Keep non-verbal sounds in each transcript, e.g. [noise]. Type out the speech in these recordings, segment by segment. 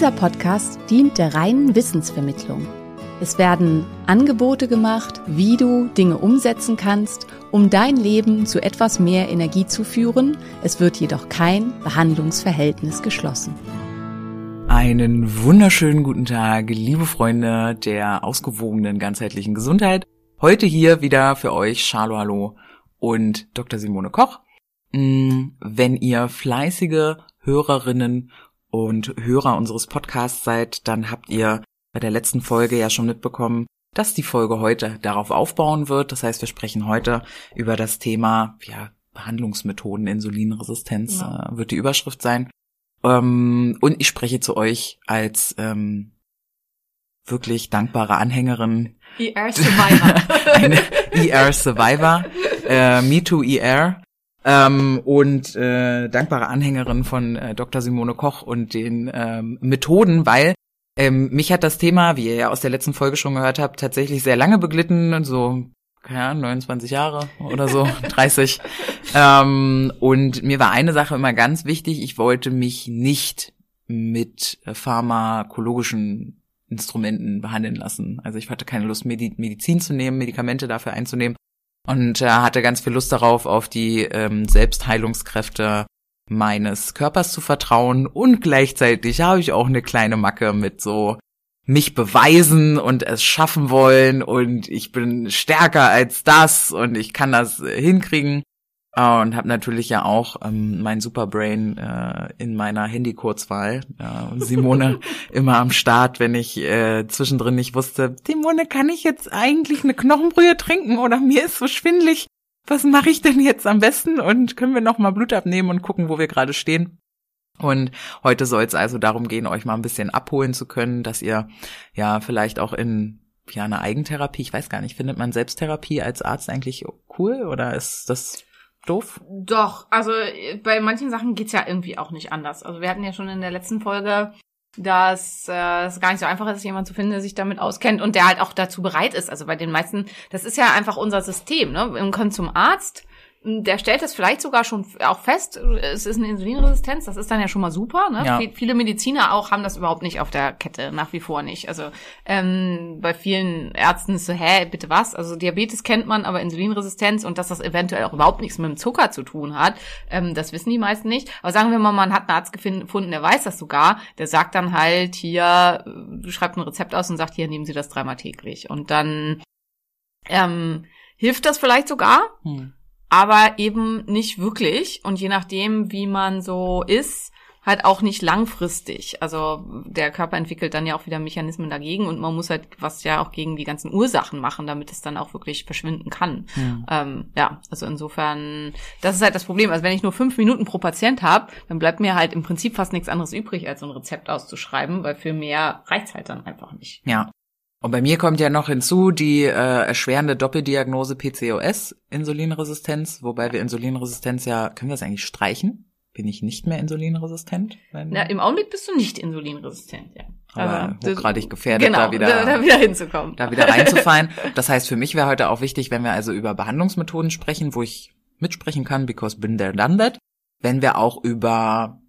Dieser Podcast dient der reinen Wissensvermittlung. Es werden Angebote gemacht, wie du Dinge umsetzen kannst, um dein Leben zu etwas mehr Energie zu führen. Es wird jedoch kein Behandlungsverhältnis geschlossen. Einen wunderschönen guten Tag, liebe Freunde der ausgewogenen ganzheitlichen Gesundheit. Heute hier wieder für euch Charlo Hallo und Dr. Simone Koch. Mm, Wenn ihr fleißige Hörerinnen und Hörer unseres Podcasts seid, dann habt ihr bei der letzten Folge ja schon mitbekommen, dass die Folge heute darauf aufbauen wird. Das heißt, wir sprechen heute über das Thema ja, Behandlungsmethoden, Insulinresistenz äh, wird die Überschrift sein. Ähm, und ich spreche zu euch als ähm, wirklich dankbare Anhängerin ER Survivor. [laughs] ER Survivor, äh, Me Too ER ähm, und äh, dankbare Anhängerin von äh, Dr. Simone Koch und den ähm, Methoden, weil ähm, mich hat das Thema, wie ihr ja aus der letzten Folge schon gehört habt, tatsächlich sehr lange beglitten, so keine Ahnung, 29 Jahre oder so, [laughs] 30. Ähm, und mir war eine Sache immer ganz wichtig, ich wollte mich nicht mit pharmakologischen Instrumenten behandeln lassen. Also ich hatte keine Lust, Medi Medizin zu nehmen, Medikamente dafür einzunehmen und äh, hatte ganz viel Lust darauf, auf die ähm, Selbstheilungskräfte meines Körpers zu vertrauen. Und gleichzeitig habe ich auch eine kleine Macke mit so mich beweisen und es schaffen wollen. Und ich bin stärker als das und ich kann das äh, hinkriegen Äh, und habe natürlich ja auch ähm, mein Superbrain äh, in meiner Handy-Kurzwahl äh, und Simone [laughs] immer am Start, wenn ich äh, zwischendrin nicht wusste, Simone, kann ich jetzt eigentlich eine Knochenbrühe trinken oder mir ist so schwindlig? Was mache ich denn jetzt am besten und können wir noch mal Blut abnehmen und gucken, wo wir gerade stehen? Und heute soll es also darum gehen, euch mal ein bisschen abholen zu können, dass ihr ja vielleicht auch in ja eine Eigentherapie, ich weiß gar nicht, findet man Selbsttherapie als Arzt eigentlich cool oder ist das doof? Doch, also äh, bei manchen Sachen geht's ja irgendwie auch nicht anders. Also wir hatten ja schon in der letzten Folge, dass äh, es gar nicht so einfach ist, jemanden zu finden, der sich damit auskennt und der halt auch dazu bereit ist. Also bei den meisten, das ist ja einfach unser System. Ne? Man kommt zum Arzt, der stellt das vielleicht sogar schon auch fest, es ist eine Insulinresistenz, das ist dann ja schon mal super. Ne? Ja. Viel- Viele Mediziner auch haben das überhaupt nicht auf der Kette, nach wie vor nicht. Also ähm, bei vielen Ärzten ist so, hä, bitte was? Also Diabetes kennt man, aber Insulinresistenz und dass das eventuell auch überhaupt nichts mit dem Zucker zu tun hat, ähm, das wissen die meisten nicht. Aber sagen wir mal, man hat einen Arzt gefunden, der weiß das sogar, der sagt dann halt hier, äh, schreibt ein Rezept aus und sagt, hier nehmen Sie das dreimal täglich. Und dann ähm, hilft das vielleicht sogar, Hm. Aber eben nicht wirklich und je nachdem, wie man so ist, halt auch nicht langfristig. Also der Körper entwickelt dann ja auch wieder Mechanismen dagegen und man muss halt was ja auch gegen die ganzen Ursachen machen, damit es dann auch wirklich verschwinden kann. Hm. Ähm, ja, also insofern, das ist halt das Problem. Also wenn ich nur fünf Minuten pro Patient habe, dann bleibt mir halt im Prinzip fast nichts anderes übrig, als so ein Rezept auszuschreiben, weil für mehr reicht's halt dann einfach nicht. Ja. Und bei mir kommt ja noch hinzu die äh, erschwerende Doppeldiagnose PCOS, Insulinresistenz, wobei wir Insulinresistenz ja, können wir das eigentlich streichen? Bin ich nicht mehr insulinresistent? Na, im Augenblick bist du nicht insulinresistent, ja. aber das- hochgradig gefährdet, genau, da wieder, da, da wieder hinzukommen. da wieder reinzufallen. Das heißt, für mich wäre heute auch wichtig, wenn wir also über Behandlungsmethoden sprechen, wo ich mitsprechen kann, because been there, done that. Wenn wir auch über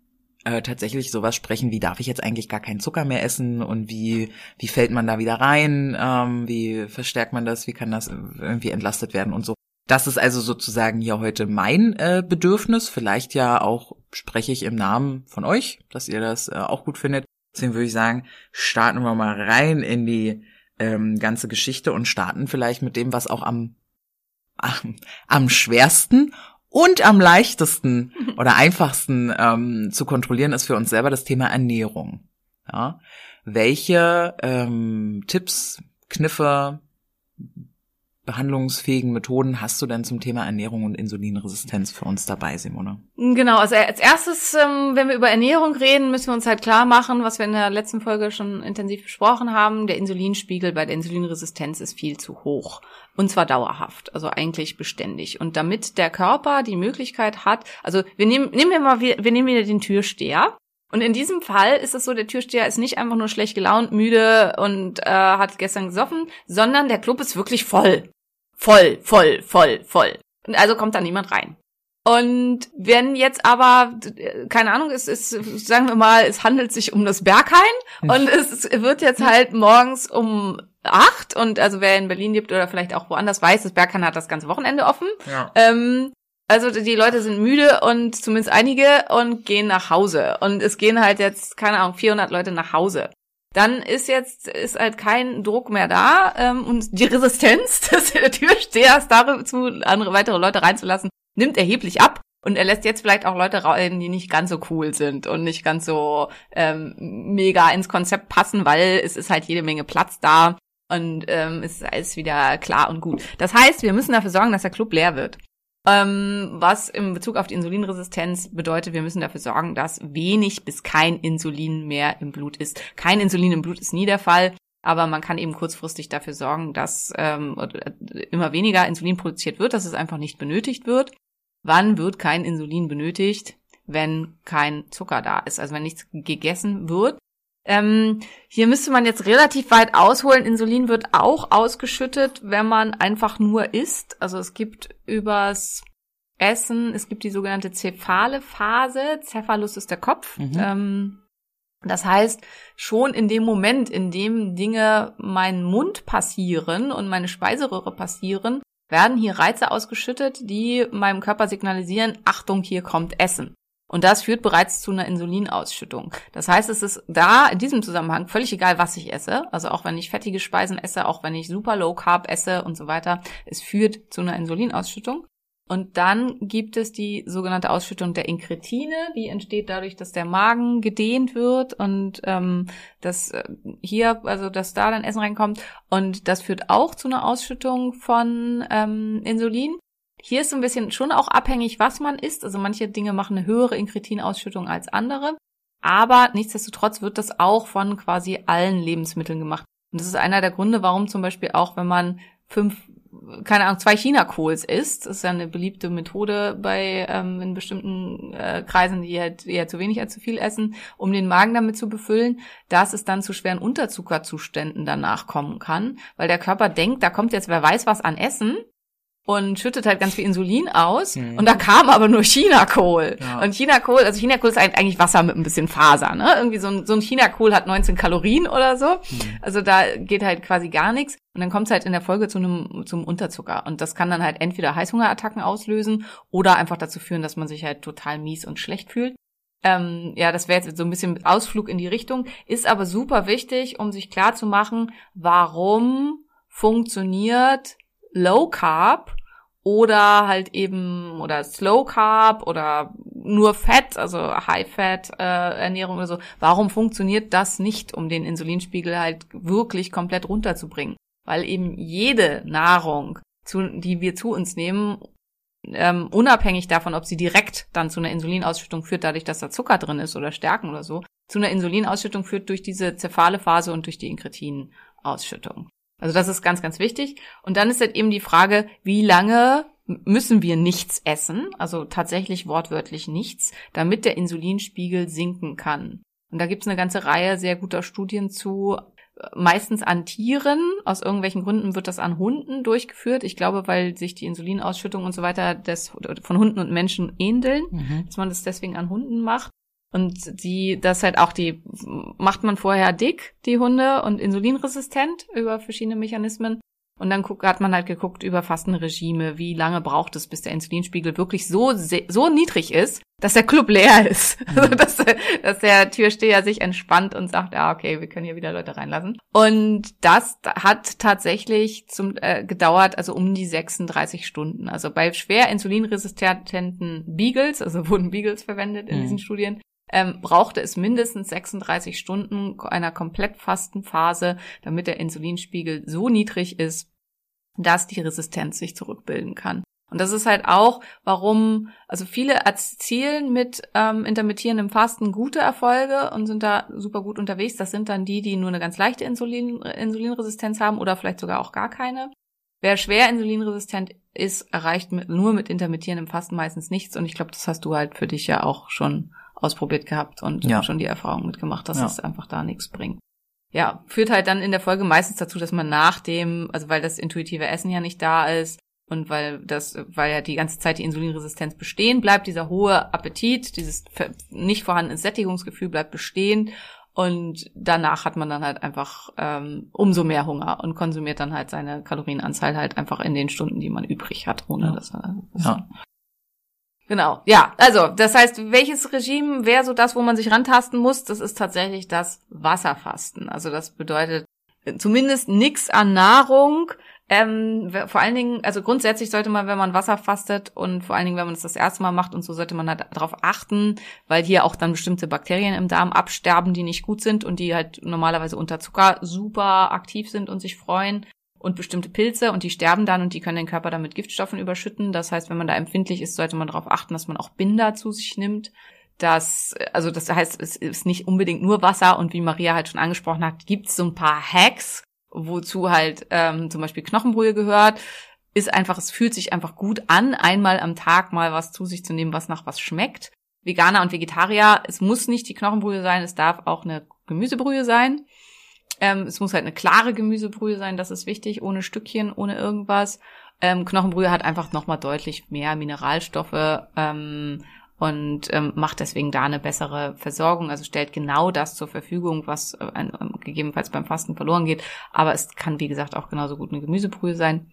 äh, tatsächlich sowas sprechen, wie darf ich jetzt eigentlich gar keinen Zucker mehr essen und wie, wie fällt man da wieder rein, ähm, wie verstärkt man das, wie kann das irgendwie entlastet werden und so. Das ist also sozusagen hier heute mein äh, Bedürfnis. Vielleicht ja auch spreche ich im Namen von euch, dass ihr das äh, auch gut findet. Deswegen würde ich sagen, starten wir mal rein in die ähm, ganze Geschichte und starten vielleicht mit dem, was auch am, am, am schwersten und am leichtesten oder einfachsten ähm, zu kontrollieren ist für uns selber das Thema Ernährung. Ja. Welche ähm, Tipps, Kniffe, behandlungsfähigen Methoden hast du denn zum Thema Ernährung und Insulinresistenz für uns dabei, Simone? Genau, also als erstes, ähm, wenn wir über Ernährung reden, müssen wir uns halt klar machen, was wir in der letzten Folge schon intensiv besprochen haben. Der Insulinspiegel bei der Insulinresistenz ist viel zu hoch. Und zwar dauerhaft, also eigentlich beständig. Und damit der Körper die Möglichkeit hat, also wir nehmen, nehmen wir mal, wir, wir nehmen wieder den Türsteher. Und in diesem Fall ist es so, der Türsteher ist nicht einfach nur schlecht gelaunt, müde und äh, hat gestern gesoffen, sondern der Club ist wirklich voll. Voll, voll, voll, voll. Und also kommt da niemand rein. Und wenn jetzt aber, keine Ahnung, es ist, sagen wir mal, es handelt sich um das Berghain und es wird jetzt halt morgens um acht und also wer in Berlin lebt oder vielleicht auch woanders weiß, das Berghain hat das ganze Wochenende offen. Ja. Ähm, also die Leute sind müde und zumindest einige und gehen nach Hause. Und es gehen halt jetzt, keine Ahnung, 400 Leute nach Hause. Dann ist jetzt ist halt kein Druck mehr da ähm, und die Resistenz des Türstehers dazu, andere weitere Leute reinzulassen, nimmt erheblich ab. Und er lässt jetzt vielleicht auch Leute rein, die nicht ganz so cool sind und nicht ganz so ähm, mega ins Konzept passen, weil es ist halt jede Menge Platz da und ähm, es ist alles wieder klar und gut. Das heißt, wir müssen dafür sorgen, dass der Club leer wird. Ähm, was im Bezug auf die Insulinresistenz bedeutet, wir müssen dafür sorgen, dass wenig bis kein Insulin mehr im Blut ist. Kein Insulin im Blut ist nie der Fall, aber man kann eben kurzfristig dafür sorgen, dass ähm, immer weniger Insulin produziert wird, dass es einfach nicht benötigt wird. Wann wird kein Insulin benötigt? Wenn kein Zucker da ist, also wenn nichts gegessen wird. Ähm, hier müsste man jetzt relativ weit ausholen. Insulin wird auch ausgeschüttet, wenn man einfach nur isst. Also es gibt übers Essen, es gibt die sogenannte cephale Phase. Cephalus ist der Kopf. Mhm. Ähm, das heißt, schon in dem Moment, in dem Dinge meinen Mund passieren und meine Speiseröhre passieren, werden hier Reize ausgeschüttet, die meinem Körper signalisieren, Achtung, hier kommt Essen. Und das führt bereits zu einer Insulinausschüttung. Das heißt, es ist da in diesem Zusammenhang völlig egal, was ich esse. Also auch wenn ich fettige Speisen esse, auch wenn ich super low carb esse und so weiter. Es führt zu einer Insulinausschüttung. Und dann gibt es die sogenannte Ausschüttung der Inkretine, die entsteht dadurch, dass der Magen gedehnt wird und ähm, dass äh, hier, also dass da dann Essen reinkommt. Und das führt auch zu einer Ausschüttung von ähm, Insulin. Hier ist so ein bisschen schon auch abhängig, was man isst. Also manche Dinge machen eine höhere Inkretinausschüttung als andere. Aber nichtsdestotrotz wird das auch von quasi allen Lebensmitteln gemacht. Und das ist einer der Gründe, warum zum Beispiel auch, wenn man fünf keine Ahnung, zwei Chinakohls isst. Ist ja eine beliebte Methode bei ähm, in bestimmten äh, Kreisen, die halt eher zu wenig als zu viel essen, um den Magen damit zu befüllen, dass es dann zu schweren Unterzuckerzuständen danach kommen kann, weil der Körper denkt, da kommt jetzt wer weiß was an Essen und schüttet halt ganz viel Insulin aus Mhm. und da kam aber nur Chinakohl. Ja. Und Chinakohl, also Chinakohl ist eigentlich Wasser mit ein bisschen Faser, ne? Irgendwie so ein, so ein Chinakohl hat 19 Kalorien oder so. Also da geht halt quasi gar nichts. Und dann kommt es halt in der Folge zu einem zum Unterzucker. Und das kann dann halt entweder Heißhungerattacken auslösen oder einfach dazu führen, dass man sich halt total mies und schlecht fühlt. Ähm, ja, das wäre jetzt so ein bisschen Ausflug in die Richtung, ist aber super wichtig, um sich klar zu machen, warum funktioniert Low Carb oder halt eben oder Slow Carb oder nur Fett, also High Fat äh, Ernährung oder so. Warum funktioniert das nicht, um den Insulinspiegel halt wirklich komplett runterzubringen? Weil eben jede Nahrung, zu, die wir zu uns nehmen, ähm, unabhängig davon, ob sie direkt dann zu einer Insulinausschüttung führt, dadurch, dass da Zucker drin ist oder Stärken oder so, zu einer Insulinausschüttung führt durch diese cephale Phase und durch die Inkretinausschüttung. Also das ist ganz, ganz wichtig. Und dann ist halt eben die Frage, wie lange müssen wir nichts essen, also tatsächlich wortwörtlich nichts, damit der Insulinspiegel sinken kann. Und da gibt es eine ganze Reihe sehr guter Studien zu, meistens an Tieren. Aus irgendwelchen Gründen wird das an Hunden durchgeführt. Ich glaube, weil sich die Insulinausschüttung und so weiter des, von Hunden und Menschen ähneln, Mhm. dass man das deswegen an Hunden macht. Und die, das halt auch die, macht man vorher dick, die Hunde, und insulinresistent über verschiedene Mechanismen. Und dann guck, hat man halt geguckt über Fastenregime, wie lange braucht es, bis der Insulinspiegel wirklich so, so niedrig ist, dass der Club leer ist. [laughs] Also, dass, dass der Türsteher sich entspannt und sagt, ja, okay, wir können hier wieder Leute reinlassen. Und das hat tatsächlich zum, äh, gedauert, also um die 36 Stunden. Also bei schwer insulinresistenten Beagles, also wurden Beagles verwendet in Mhm. diesen Studien, ähm, brauchte es mindestens 36 Stunden einer Komplettfastenphase, damit der Insulinspiegel so niedrig ist, dass die Resistenz sich zurückbilden kann. Und das ist halt auch, warum, also viele erzielen mit ähm, intermittierendem Fasten gute Erfolge und sind da super gut unterwegs. Das sind dann die, die nur eine ganz leichte Insulin, Insulinresistenz haben oder vielleicht sogar auch gar keine. Wer schwer insulinresistent ist, erreicht mit, nur mit intermittierendem Fasten meistens nichts. Und ich glaube, das hast du halt für dich ja auch schon ausprobiert gehabt und Ja. schon die Erfahrung mitgemacht, dass Ja. es einfach da nichts bringt. Ja, führt halt dann in der Folge meistens dazu, dass man nach dem, also weil das intuitive Essen ja nicht da ist und weil das, weil ja die ganze Zeit die Insulinresistenz bestehen bleibt, dieser hohe Appetit, dieses nicht vorhandene Sättigungsgefühl bleibt bestehen und danach hat man dann halt einfach ähm, umso mehr Hunger und konsumiert dann halt seine Kalorienanzahl halt einfach in den Stunden, die man übrig hat, ohne Ja. dass er das Ja. Genau, ja, also das heißt, welches Regime wäre so das, wo man sich rantasten muss? Das ist tatsächlich das Wasserfasten. Also das bedeutet zumindest nichts an Nahrung. Ähm, vor allen Dingen, also grundsätzlich sollte man, wenn man Wasser fastet und vor allen Dingen, wenn man es das erste Mal macht und so, sollte man halt darauf achten, weil hier auch dann bestimmte Bakterien im Darm absterben, die nicht gut sind und die halt normalerweise unter Zucker super aktiv sind und sich freuen und bestimmte Pilze und die sterben dann und die können den Körper dann mit Giftstoffen überschütten. Das heißt, wenn man da empfindlich ist, sollte man darauf achten, dass man auch Binder zu sich nimmt. Das, also das heißt, es ist nicht unbedingt nur Wasser und wie Maria halt schon angesprochen hat, gibt es so ein paar Hacks, wozu halt ähm, zum Beispiel Knochenbrühe gehört. Ist einfach, es fühlt sich einfach gut an, einmal am Tag mal was zu sich zu nehmen, was nach was schmeckt. Veganer und Vegetarier, es muss nicht die Knochenbrühe sein, es darf auch eine Gemüsebrühe sein. Ähm, es muss halt eine klare Gemüsebrühe sein, das ist wichtig, ohne Stückchen, ohne irgendwas. Ähm, Knochenbrühe hat einfach nochmal deutlich mehr Mineralstoffe ähm, und ähm, macht deswegen da eine bessere Versorgung. Also stellt genau das zur Verfügung, was äh, ähm, gegebenenfalls beim Fasten verloren geht. Aber es kann, wie gesagt, auch genauso gut eine Gemüsebrühe sein.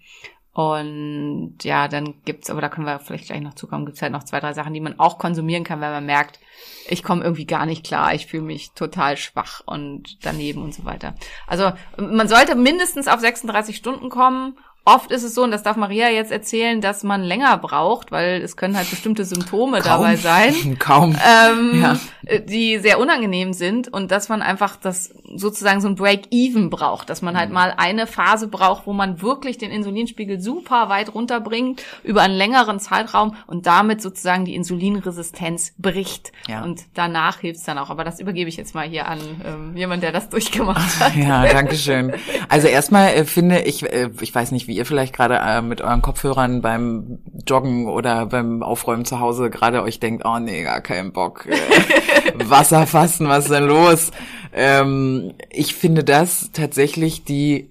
Und ja, dann gibt's, aber da können wir vielleicht gleich noch zukommen, gibt's halt noch zwei, drei Sachen, die man auch konsumieren kann, wenn man merkt, ich komme irgendwie gar nicht klar, ich fühle mich total schwach und daneben und so weiter. Also man sollte mindestens auf 36 Stunden kommen. Oft ist es so, und das darf Maria jetzt erzählen, dass man länger braucht, weil es können halt bestimmte Symptome dabei sein [laughs] Kaum. ähm, Ja. die sehr unangenehm sind und dass man einfach das sozusagen so ein Break-Even braucht, dass man Mhm. halt mal eine Phase braucht, wo man wirklich den Insulinspiegel super weit runterbringt über einen längeren Zeitraum und damit sozusagen die Insulinresistenz bricht. Ja. Und danach hilft's dann auch. Aber das übergebe ich jetzt mal hier an ähm, jemand, der das durchgemacht [laughs] hat. Ja, danke schön. Also erstmal äh, finde ich, äh, ich weiß nicht, wie ihr vielleicht gerade äh, mit euren Kopfhörern beim Joggen oder beim Aufräumen zu Hause gerade euch denkt, oh nee, gar keinen Bock. Äh, [laughs] Wasserfasten, was ist denn los? Ähm, ich finde das tatsächlich die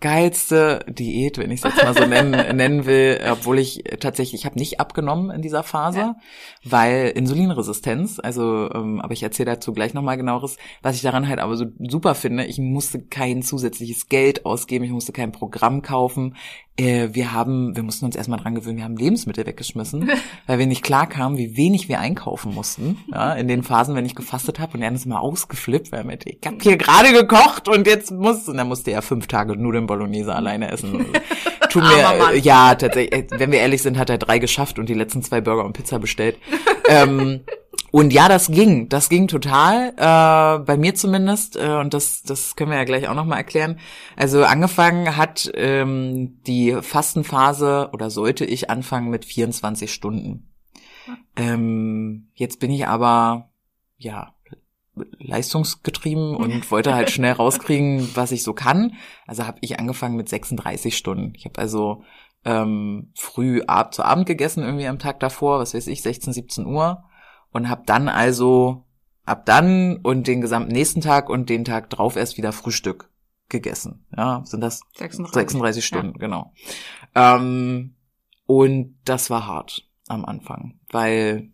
geilste Diät, wenn ich es jetzt mal so nennen, [laughs] nennen will, obwohl ich tatsächlich, ich habe nicht abgenommen in dieser Phase, Ja. weil Insulinresistenz, also, ähm, aber ich erzähle dazu gleich nochmal genaueres, was ich daran halt aber so super finde, ich musste kein zusätzliches Geld ausgeben, ich musste kein Programm kaufen, äh, wir haben, wir mussten uns erstmal dran gewöhnen, wir haben Lebensmittel weggeschmissen, [laughs] weil wir nicht klar kamen, wie wenig wir einkaufen mussten, ja, in den Phasen, wenn ich gefastet habe und er ist immer ausgeflippt, weil er meinte, ich hab hier gerade gekocht und jetzt muss, und dann musste er fünf Tage Nudeln Bolognese alleine essen. [laughs] Tut mir, ja, tatsächlich, äh, wenn wir ehrlich sind, hat er drei geschafft und die letzten zwei Burger und Pizza bestellt. [laughs] ähm, und ja, das ging, das ging total, äh, bei mir zumindest, äh, und das, das können wir ja gleich auch nochmal erklären. Also angefangen hat ähm, die Fastenphase oder sollte ich anfangen mit 24 Stunden. Ähm, jetzt bin ich aber, ja, leistungsgetrieben und [laughs] wollte halt schnell rauskriegen, was ich so kann. Also habe ich angefangen mit 36 Stunden. Ich habe also ähm, früh ab zu Abend gegessen irgendwie am Tag davor, was weiß ich, 16, 17 Uhr und habe dann also ab dann und den gesamten nächsten Tag und den Tag drauf erst wieder Frühstück gegessen. Ja, sind das 36. 36 Stunden, genau. Ähm, und das war hart am Anfang, weil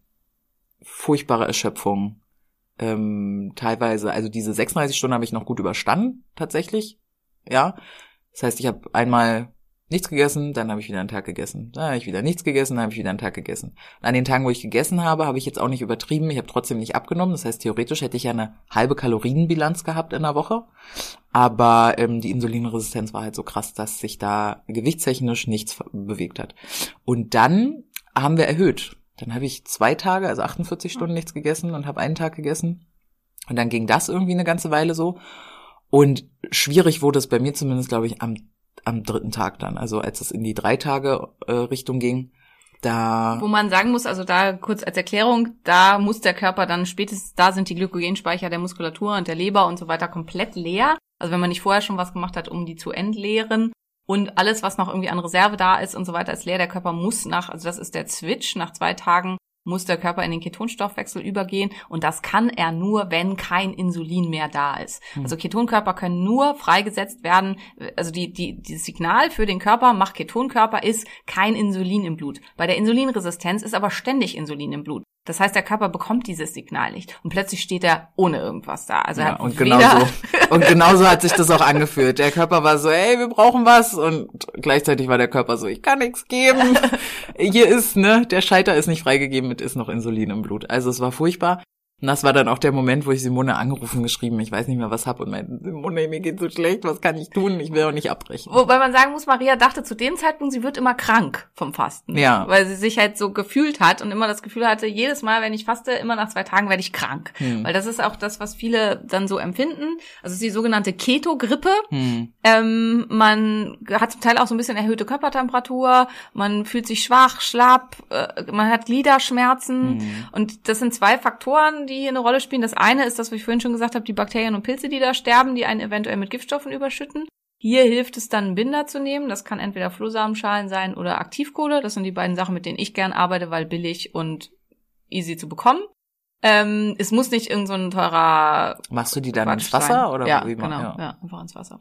furchtbare Erschöpfung, ähm, teilweise, also diese 36 Stunden habe ich noch gut überstanden, tatsächlich. Ja. Das heißt, ich habe einmal nichts gegessen, dann habe ich wieder einen Tag gegessen. Dann habe ich wieder nichts gegessen, dann habe ich wieder einen Tag gegessen. Und an den Tagen, wo ich gegessen habe, habe ich jetzt auch nicht übertrieben. Ich habe trotzdem nicht abgenommen. Das heißt, theoretisch hätte ich ja eine halbe Kalorienbilanz gehabt in der Woche. Aber ähm, die Insulinresistenz war halt so krass, dass sich da gewichtstechnisch nichts bewegt hat. Und dann haben wir erhöht. Dann habe ich zwei Tage, also 48 Stunden nichts gegessen und habe einen Tag gegessen. Und dann ging das irgendwie eine ganze Weile so. Und schwierig wurde es bei mir zumindest, glaube ich, am, am dritten Tag dann. Also als es in die drei Tage äh, Richtung ging, da Wo man sagen muss, also da kurz als Erklärung, da muss der Körper dann spätestens, da sind die Glykogenspeicher der Muskulatur und der Leber und so weiter komplett leer. Also wenn man nicht vorher schon was gemacht hat, um die zu entleeren. Und alles, was noch irgendwie an Reserve da ist und so weiter, ist leer. Der Körper muss nach, also das ist der Switch, nach zwei Tagen muss der Körper in den Ketonstoffwechsel übergehen und das kann er nur, wenn kein Insulin mehr da ist. Also Ketonkörper können nur freigesetzt werden, also die, die, dieses Signal für den Körper, mach Ketonkörper, ist kein Insulin im Blut. Bei der Insulinresistenz ist aber ständig Insulin im Blut. Das heißt, der Körper bekommt dieses Signal nicht und plötzlich steht er ohne irgendwas da. Also Ja, und genau so. [laughs] Und genau so hat sich das auch angefühlt. Der Körper war so, ey, wir brauchen was. Und gleichzeitig war der Körper so, ich kann nichts geben. [laughs] Hier ist, ne, der Scheiter ist nicht freigegeben, mit ist noch Insulin im Blut. Also es war furchtbar. Und das war dann auch der Moment, wo ich Simone angerufen, geschrieben, ich weiß nicht mehr, was hab und meinte, Simone, mir geht so schlecht, was kann ich tun? Ich will auch nicht abbrechen. Wobei man sagen muss, Maria dachte zu dem Zeitpunkt, sie wird immer krank vom Fasten. Ja. Weil sie sich halt so gefühlt hat und immer das Gefühl hatte, jedes Mal, wenn ich faste, immer nach zwei Tagen werde ich krank. Hm. Weil das ist auch das, was viele dann so empfinden. Also es ist die sogenannte Keto-Grippe. Hm. Ähm, man hat zum Teil auch so ein bisschen erhöhte Körpertemperatur, man fühlt sich schwach, schlapp, äh, man hat Gliederschmerzen. Hm. Und das sind zwei Faktoren, die hier eine Rolle spielen. Das eine ist das, was ich vorhin schon gesagt habe, die Bakterien und Pilze, die da sterben, die einen eventuell mit Giftstoffen überschütten. Hier hilft es dann, einen Binder zu nehmen. Das kann entweder Flohsamenschalen sein oder Aktivkohle. Das sind die beiden Sachen, mit denen ich gern arbeite, weil billig und easy zu bekommen. Ähm, es muss nicht irgendein so ein teurer Machst du die dann ins Quatsch Wasser sein. oder ja, wie man- genau, ja. ja. einfach ins Wasser.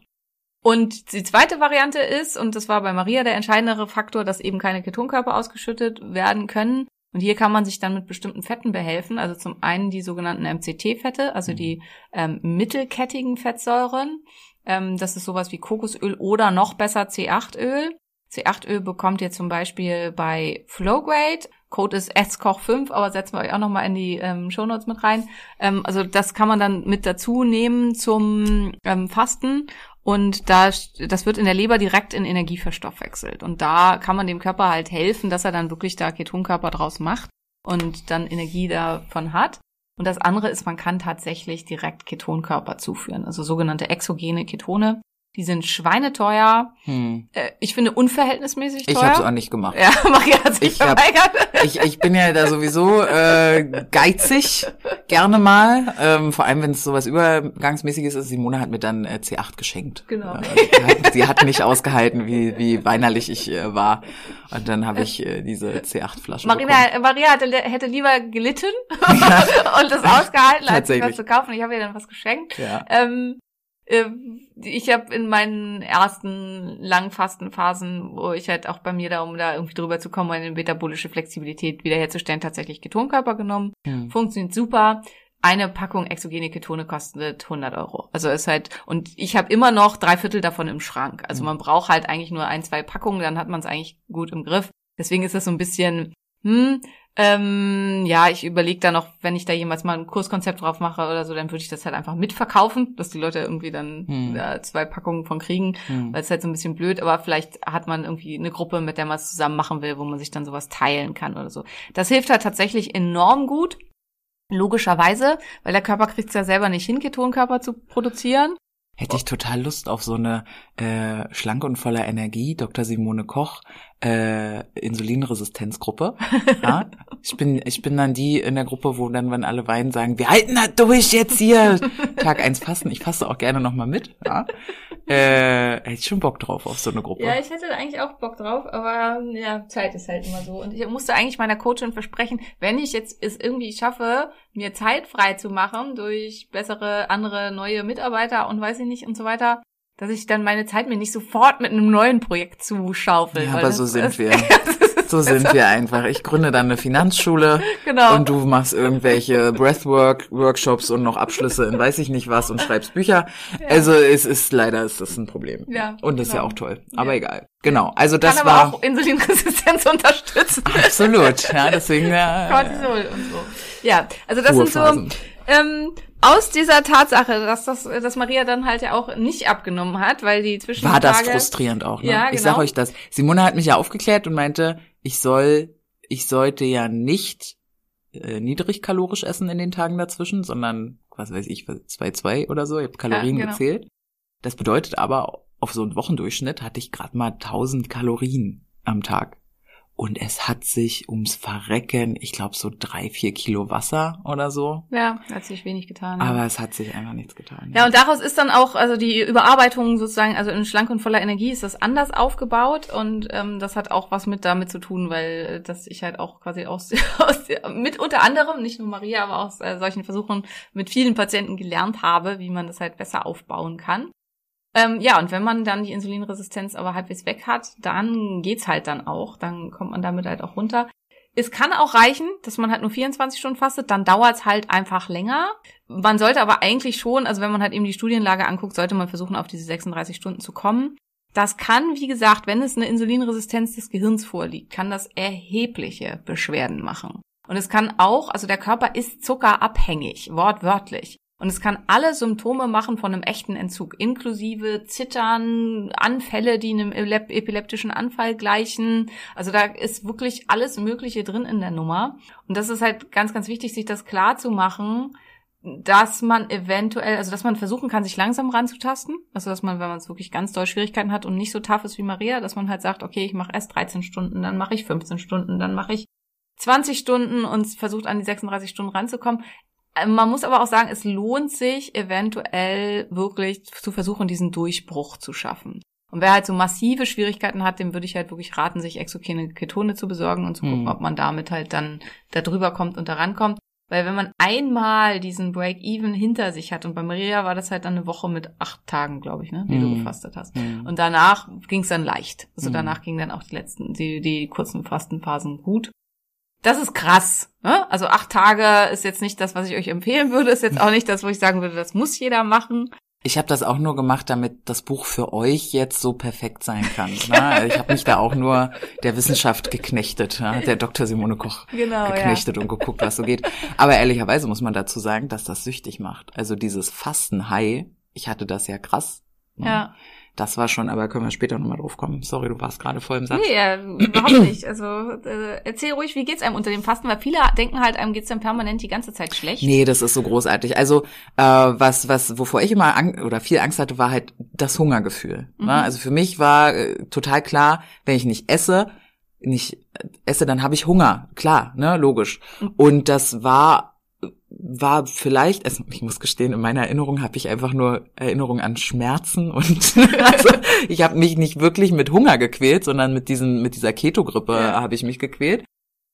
Und die zweite Variante ist, und das war bei Maria der entscheidendere Faktor, dass eben keine Ketonkörper ausgeschüttet werden können. Und hier kann man sich dann mit bestimmten Fetten behelfen. Also zum einen die sogenannten MCT-Fette, also die ähm, mittelkettigen Fettsäuren. Ähm, das ist sowas wie Kokosöl oder noch besser C8-Öl. C8-Öl bekommt ihr zum Beispiel bei Flowgrade. Code ist SKOCH5, aber setzen wir euch auch nochmal in die ähm, Shownotes mit rein. Ähm, also das kann man dann mit dazu nehmen zum ähm, Fasten. Und da, das wird in der Leber direkt in Energie verstoffwechselt. Und da kann man dem Körper halt helfen, dass er dann wirklich da Ketonkörper draus macht und dann Energie davon hat. Und das andere ist, man kann tatsächlich direkt Ketonkörper zuführen, also sogenannte exogene Ketone. Die sind schweineteuer. Hm. Äh, ich finde unverhältnismäßig Ich teuer. hab's auch nicht gemacht. Ja, [laughs] Maria hat sich Ich hab-. Ich, ich bin ja da sowieso äh, geizig, gerne mal. Ähm, vor allem, wenn es sowas Übergangsmäßiges ist. Simone hat mir dann äh, C8 geschenkt. Genau. Äh, sie, hat, nicht ausgehalten, wie, wie weinerlich ich äh, war. Und dann habe ich äh, diese C8-Flasche bekommen. Marina, Maria hatte, hätte lieber gelitten [laughs] und das ausgehalten, als was zu kaufen. Ich habe ihr dann was geschenkt. Ja. Ähm, äh, ich habe in meinen ersten langen Fastenphasen, wo ich halt auch bei mir da, um da irgendwie drüber zu kommen, eine metabolische Flexibilität wiederherzustellen, tatsächlich Ketonkörper genommen. Hm. Funktioniert super. Eine Packung exogene Ketone kostet 100 Euro. Also ist halt, und ich habe immer noch drei Viertel davon im Schrank. Also man braucht halt eigentlich nur ein, zwei Packungen, dann hat man es eigentlich gut im Griff. Deswegen ist das so ein bisschen, hm, ähm, ja, ich überlege da noch, wenn ich da jemals mal ein Kurskonzept drauf mache oder so, dann würde ich das halt einfach mitverkaufen, dass die Leute irgendwie dann Hm. ja, zwei Packungen von kriegen, Hm. weil es halt so ein bisschen blöd, aber vielleicht hat man irgendwie eine Gruppe, mit der man es zusammen machen will, wo man sich dann sowas teilen kann oder so. Das hilft halt tatsächlich enorm gut. Logischerweise, weil der Körper kriegt es ja selber nicht hin, Ketonkörper zu produzieren. Hätte ich total Lust auf so eine äh, schlanke und voller Energie, Dr. Simone Koch, äh, Insulinresistenzgruppe. [laughs] ja? Ich bin, ich bin dann die in der Gruppe, wo dann, wenn alle weinen, sagen, wir halten das durch jetzt hier. Tag eins fasten. Ich faste auch gerne nochmal mit. Ja? Äh, hätte ich schon Bock drauf auf so eine Gruppe. Ja, ich hätte eigentlich auch Bock drauf, aber ja, Zeit ist halt immer so. Und ich musste eigentlich meiner Coachin versprechen, wenn ich jetzt es irgendwie schaffe, mir Zeit frei zu machen durch bessere, andere, neue Mitarbeiter und weiß ich nicht und so weiter, dass ich dann meine Zeit mir nicht sofort mit einem neuen Projekt zuschaufel. Ja, aber so sind ist- wir. [laughs] So sind wir einfach. Ich gründe dann eine Finanzschule [laughs] Genau. und du machst irgendwelche Breathwork-Workshops und noch Abschlüsse in weiß ich nicht was und schreibst Bücher. Also es ist leider ist das ein Problem. Ja, Und das ist ja genau. auch toll. Aber egal. Genau. Also Kann das aber war auch Insulinresistenz [laughs] unterstützen. absolut. Ja, deswegen äh, Cortisol und so. Ja, also das sind so. Ähm, aus dieser Tatsache, dass das, dass Maria dann halt ja auch nicht abgenommen hat, weil die Zwischentage war das frustrierend auch. Ne? Ja, Ich sag genau. euch das. Simone hat mich ja aufgeklärt und meinte, ich soll ich sollte ja nicht äh, niedrigkalorisch essen in den Tagen dazwischen, sondern, was weiß ich, 2,2 oder so. Ich habe Kalorien genau. gezählt. Das bedeutet aber, auf so einen Wochendurchschnitt hatte ich gerade mal 1000 Kalorien am Tag. Und es hat sich ums Verrecken, ich glaube so drei, vier Kilo Wasser oder so. Ja, hat sich wenig getan. Ja. Aber es hat sich einfach nichts getan. Ja, und daraus ist dann auch, also die Überarbeitung sozusagen, also in schlank und voller Energie ist das anders aufgebaut und ähm, das hat auch was mit damit zu tun, weil äh, dass ich halt auch quasi aus, [laughs] aus mit unter anderem, nicht nur Maria, aber aus äh, solchen Versuchen mit vielen Patienten gelernt habe, wie man das halt besser aufbauen kann. Ähm, ja, und wenn man dann die Insulinresistenz aber halbwegs weg hat, dann geht's halt dann auch. Dann kommt man damit halt auch runter. Es kann auch reichen, dass man halt nur 24 Stunden fastet, dann dauert's halt einfach länger. Man sollte aber eigentlich schon, also wenn man halt eben die Studienlage anguckt, sollte man versuchen, auf diese 36 Stunden zu kommen. Das kann, wie gesagt, wenn es eine Insulinresistenz des Gehirns vorliegt, kann das erhebliche Beschwerden machen. Und es kann auch, also der Körper ist zuckerabhängig, wortwörtlich. Und es kann alle Symptome machen von einem echten Entzug, inklusive Zittern, Anfälle, die einem epileptischen Anfall gleichen. Also da ist wirklich alles Mögliche drin in der Nummer. Und das ist halt ganz, ganz wichtig, sich das klar zu machen, dass man eventuell, also dass man versuchen kann, sich langsam ranzutasten. Also dass man, wenn man es wirklich ganz doll Schwierigkeiten hat und nicht so tough ist wie Maria, dass man halt sagt, okay, ich mache erst 13 Stunden, dann mache ich 15 Stunden, dann mache ich 20 Stunden und versucht an die 36 Stunden ranzukommen. Äh, Man muss aber auch sagen, es lohnt sich eventuell wirklich zu versuchen, diesen Durchbruch zu schaffen. Und wer halt so massive Schwierigkeiten hat, dem würde ich halt wirklich raten, sich exogene Ketone zu besorgen und zu gucken, Mhm. ob man damit halt dann da drüber kommt und da rankommt. Weil wenn man einmal diesen Break-Even hinter sich hat, und bei Maria war das halt dann eine Woche mit acht Tagen, glaube ich, ne, die du Mhm. gefastet hast. Mhm. Und danach ging es dann leicht. Also Mhm. danach ging dann auch die letzten, die, die kurzen Fastenphasen gut. Das ist krass. Ne? Also acht Tage ist jetzt nicht das, was ich euch empfehlen würde. Ist jetzt auch nicht das, wo ich sagen würde, das muss jeder machen. Ich habe das auch nur gemacht, damit das Buch für euch jetzt so perfekt sein kann. [laughs] Ne? Ich habe mich da auch nur der Wissenschaft geknechtet, ja? [laughs] der Dr. Simone Koch Genau, geknechtet und geguckt, was so geht. Aber ehrlicherweise muss man dazu sagen, dass das süchtig macht. Also dieses Fasten-High, ich hatte das ja krass. ne? Ja. Das war schon, aber können wir später nochmal drauf kommen. Sorry, du warst gerade voll im Satz. Nee, ja, überhaupt nicht. Also äh, erzähl ruhig, wie geht's einem unter dem Fasten? Weil viele denken halt, einem geht's dann permanent die ganze Zeit schlecht. Nee, das ist so großartig. Also äh, was, was, wovor ich immer ang oder viel Angst hatte, war halt das Hungergefühl. Mhm. Ne? Also für mich war äh, total klar, wenn ich nicht esse, nicht äh, esse, dann habe ich Hunger. Klar, ne, logisch. Mhm. Und das war war vielleicht, also ich muss gestehen, in meiner Erinnerung habe ich einfach nur Erinnerung an Schmerzen und [laughs] also ich habe mich nicht wirklich mit Hunger gequält, sondern mit diesem mit dieser Keto-Grippe Ja. habe ich mich gequält.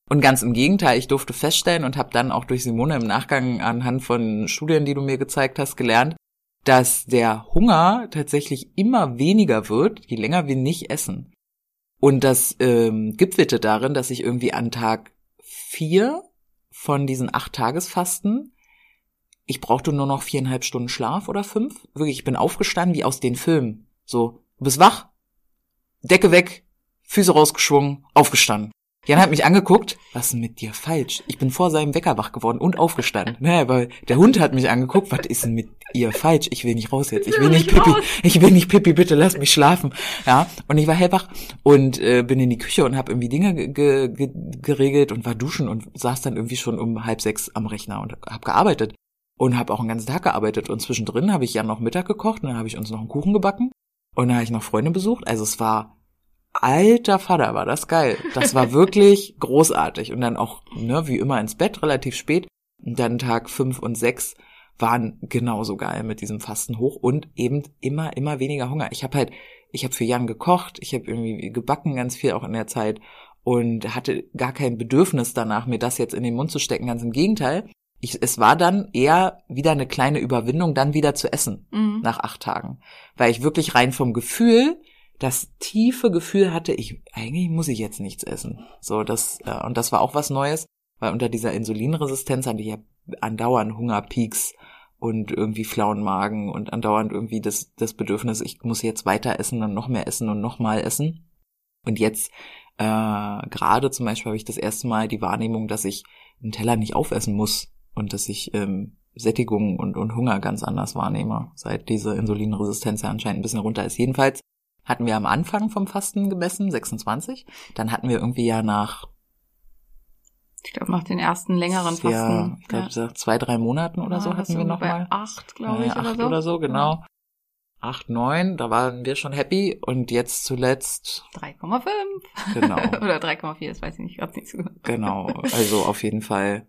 Und ganz im Gegenteil, ich durfte feststellen und habe dann auch durch Simone im Nachgang anhand von Studien, die du mir gezeigt hast, gelernt, dass der Hunger tatsächlich immer weniger wird, je länger wir nicht essen. Und das ähm, gipfelte darin, dass ich irgendwie an Tag vier von diesen acht Tagesfasten, ich brauchte nur noch viereinhalb Stunden Schlaf oder fünf. Wirklich, ich bin aufgestanden wie aus den Filmen. So, du bist wach, Decke weg, Füße rausgeschwungen, aufgestanden. Jan hat mich angeguckt, was ist denn mit dir falsch? Ich bin vor seinem Wecker wach geworden und aufgestanden. [laughs] Naja, weil der Hund hat mich angeguckt, was ist denn mit ihr falsch? Ich will nicht raus jetzt, ich will nicht Pippi, ich will nicht Pippi, bitte lass mich schlafen. Ja, und ich war hellwach und äh, bin in die Küche und habe irgendwie Dinge ge ge ge geregelt und war duschen und saß dann irgendwie schon um halb sechs am Rechner und habe gearbeitet und habe auch einen ganzen Tag gearbeitet und zwischendrin habe ich ja noch Mittag gekocht und dann habe ich uns noch einen Kuchen gebacken und dann habe ich noch Freunde besucht. Also es war alter Vater, war das geil. Das war wirklich [laughs] großartig und dann auch ne, wie immer ins Bett relativ spät und dann Tag fünf und sechs waren genauso geil mit diesem Fasten hoch und eben immer immer weniger Hunger. Ich habe halt ich habe für Jan gekocht, ich habe irgendwie gebacken ganz viel auch in der Zeit und hatte gar kein Bedürfnis danach, mir das jetzt in den Mund zu stecken. Ganz im Gegenteil. Ich, es war dann eher wieder eine kleine Überwindung, dann wieder zu essen Mhm. nach acht Tagen. Weil ich wirklich rein vom Gefühl, das tiefe Gefühl hatte, ich, eigentlich muss ich jetzt nichts essen. So, das, äh, und das war auch was Neues, weil unter dieser Insulinresistenz hatte ich ja andauernd Hungerpeaks und irgendwie flauen Magen und andauernd irgendwie das, das Bedürfnis, ich muss jetzt weiter essen und noch mehr essen und noch mal essen. Und jetzt, äh, gerade zum Beispiel habe ich das erste Mal die Wahrnehmung, dass ich einen Teller nicht aufessen muss und dass ich ähm, Sättigung und, und Hunger ganz anders wahrnehme, seit diese Insulinresistenz ja anscheinend ein bisschen runter ist. Jedenfalls hatten wir am Anfang vom Fasten gemessen, 26. Dann hatten wir irgendwie ja nach Ich glaube, nach den ersten längeren Fasten. Ja, ich glaube, ja. zwei, drei Monaten oder so Ja, hatten wir noch bei mal. acht, glaube ich, Ja, oder acht so. oder so, genau. Acht, neun, da waren wir schon happy und jetzt zuletzt, 3,5 genau, [laughs] oder 3,4, das weiß ich nicht, gerade nicht so genau. genau. Also auf jeden Fall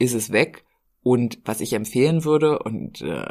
ist es weg. Und was ich empfehlen würde, und äh,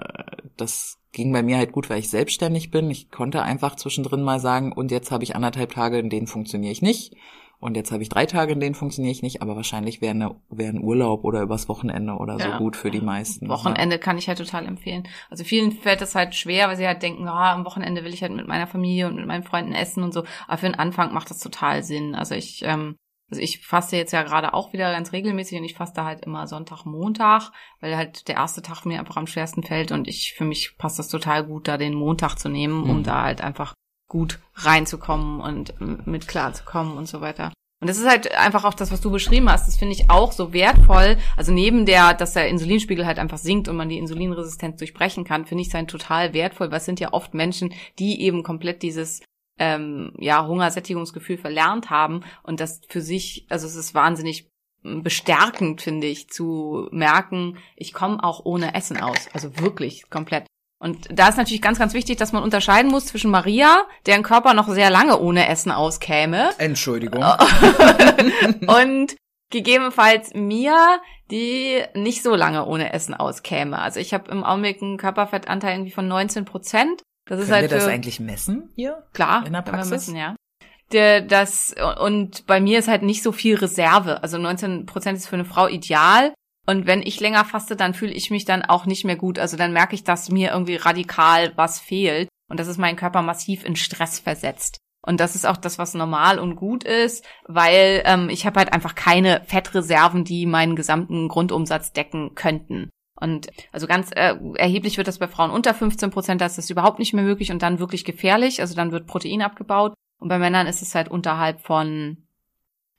das ging bei mir halt gut, weil ich selbstständig bin. Ich konnte einfach zwischendrin mal sagen, und jetzt habe ich anderthalb Tage, in denen funktioniere ich nicht. Und jetzt habe ich drei Tage, in denen funktioniere ich nicht, aber wahrscheinlich wäre eine- wäre ein Urlaub oder übers Wochenende oder so Ja. gut für die meisten. Wochenende kann ich halt total empfehlen. Also vielen fällt das halt schwer, weil sie halt denken, ah, am Wochenende will ich halt mit meiner Familie und mit meinen Freunden essen und so. Aber für den Anfang macht das total Sinn. Also ich, ähm, also ich faste jetzt ja gerade auch wieder ganz regelmäßig und ich faste halt immer Sonntag, Montag, weil halt der erste Tag mir einfach am schwersten fällt und ich, für mich passt das total gut, da den Montag zu nehmen, um Mhm. da halt einfach gut reinzukommen und ähm, mit klarzukommen und so weiter. Und das ist halt einfach auch das, was du beschrieben hast. Das finde ich auch so wertvoll. Also neben der, dass der Insulinspiegel halt einfach sinkt und man die Insulinresistenz durchbrechen kann, finde ich es halt total wertvoll, weil es sind ja oft Menschen, die eben komplett dieses ähm, ja, Hungersättigungsgefühl verlernt haben und das für sich, also es ist wahnsinnig bestärkend, finde ich, zu merken, ich komme auch ohne Essen aus. Also wirklich komplett. Und da ist natürlich ganz, ganz wichtig, dass man unterscheiden muss zwischen Maria, deren Körper noch sehr lange ohne Essen auskäme, Entschuldigung. [laughs] und gegebenenfalls mir, die nicht so lange ohne Essen auskäme. Also ich habe im Augenblick einen Körperfettanteil irgendwie von 19 Prozent. Das ist Können halt wir das für, eigentlich messen hier? klar, in der Praxis? Müssen, ja. Der, das, und bei mir ist halt nicht so viel Reserve. Also 19 Prozent ist für eine Frau ideal. Und wenn ich länger faste, dann fühle ich mich dann auch nicht mehr gut. Also dann merke ich, dass mir irgendwie radikal was fehlt. Und das ist mein Körper massiv in Stress versetzt. Und das ist auch das, was normal und gut ist, weil ähm, ich habe halt einfach keine Fettreserven, die meinen gesamten Grundumsatz decken könnten. Und also ganz äh, erheblich wird das bei Frauen unter 15 Prozent, da ist das überhaupt nicht mehr möglich und dann wirklich gefährlich. Also dann wird Protein abgebaut. Und bei Männern ist es halt unterhalb von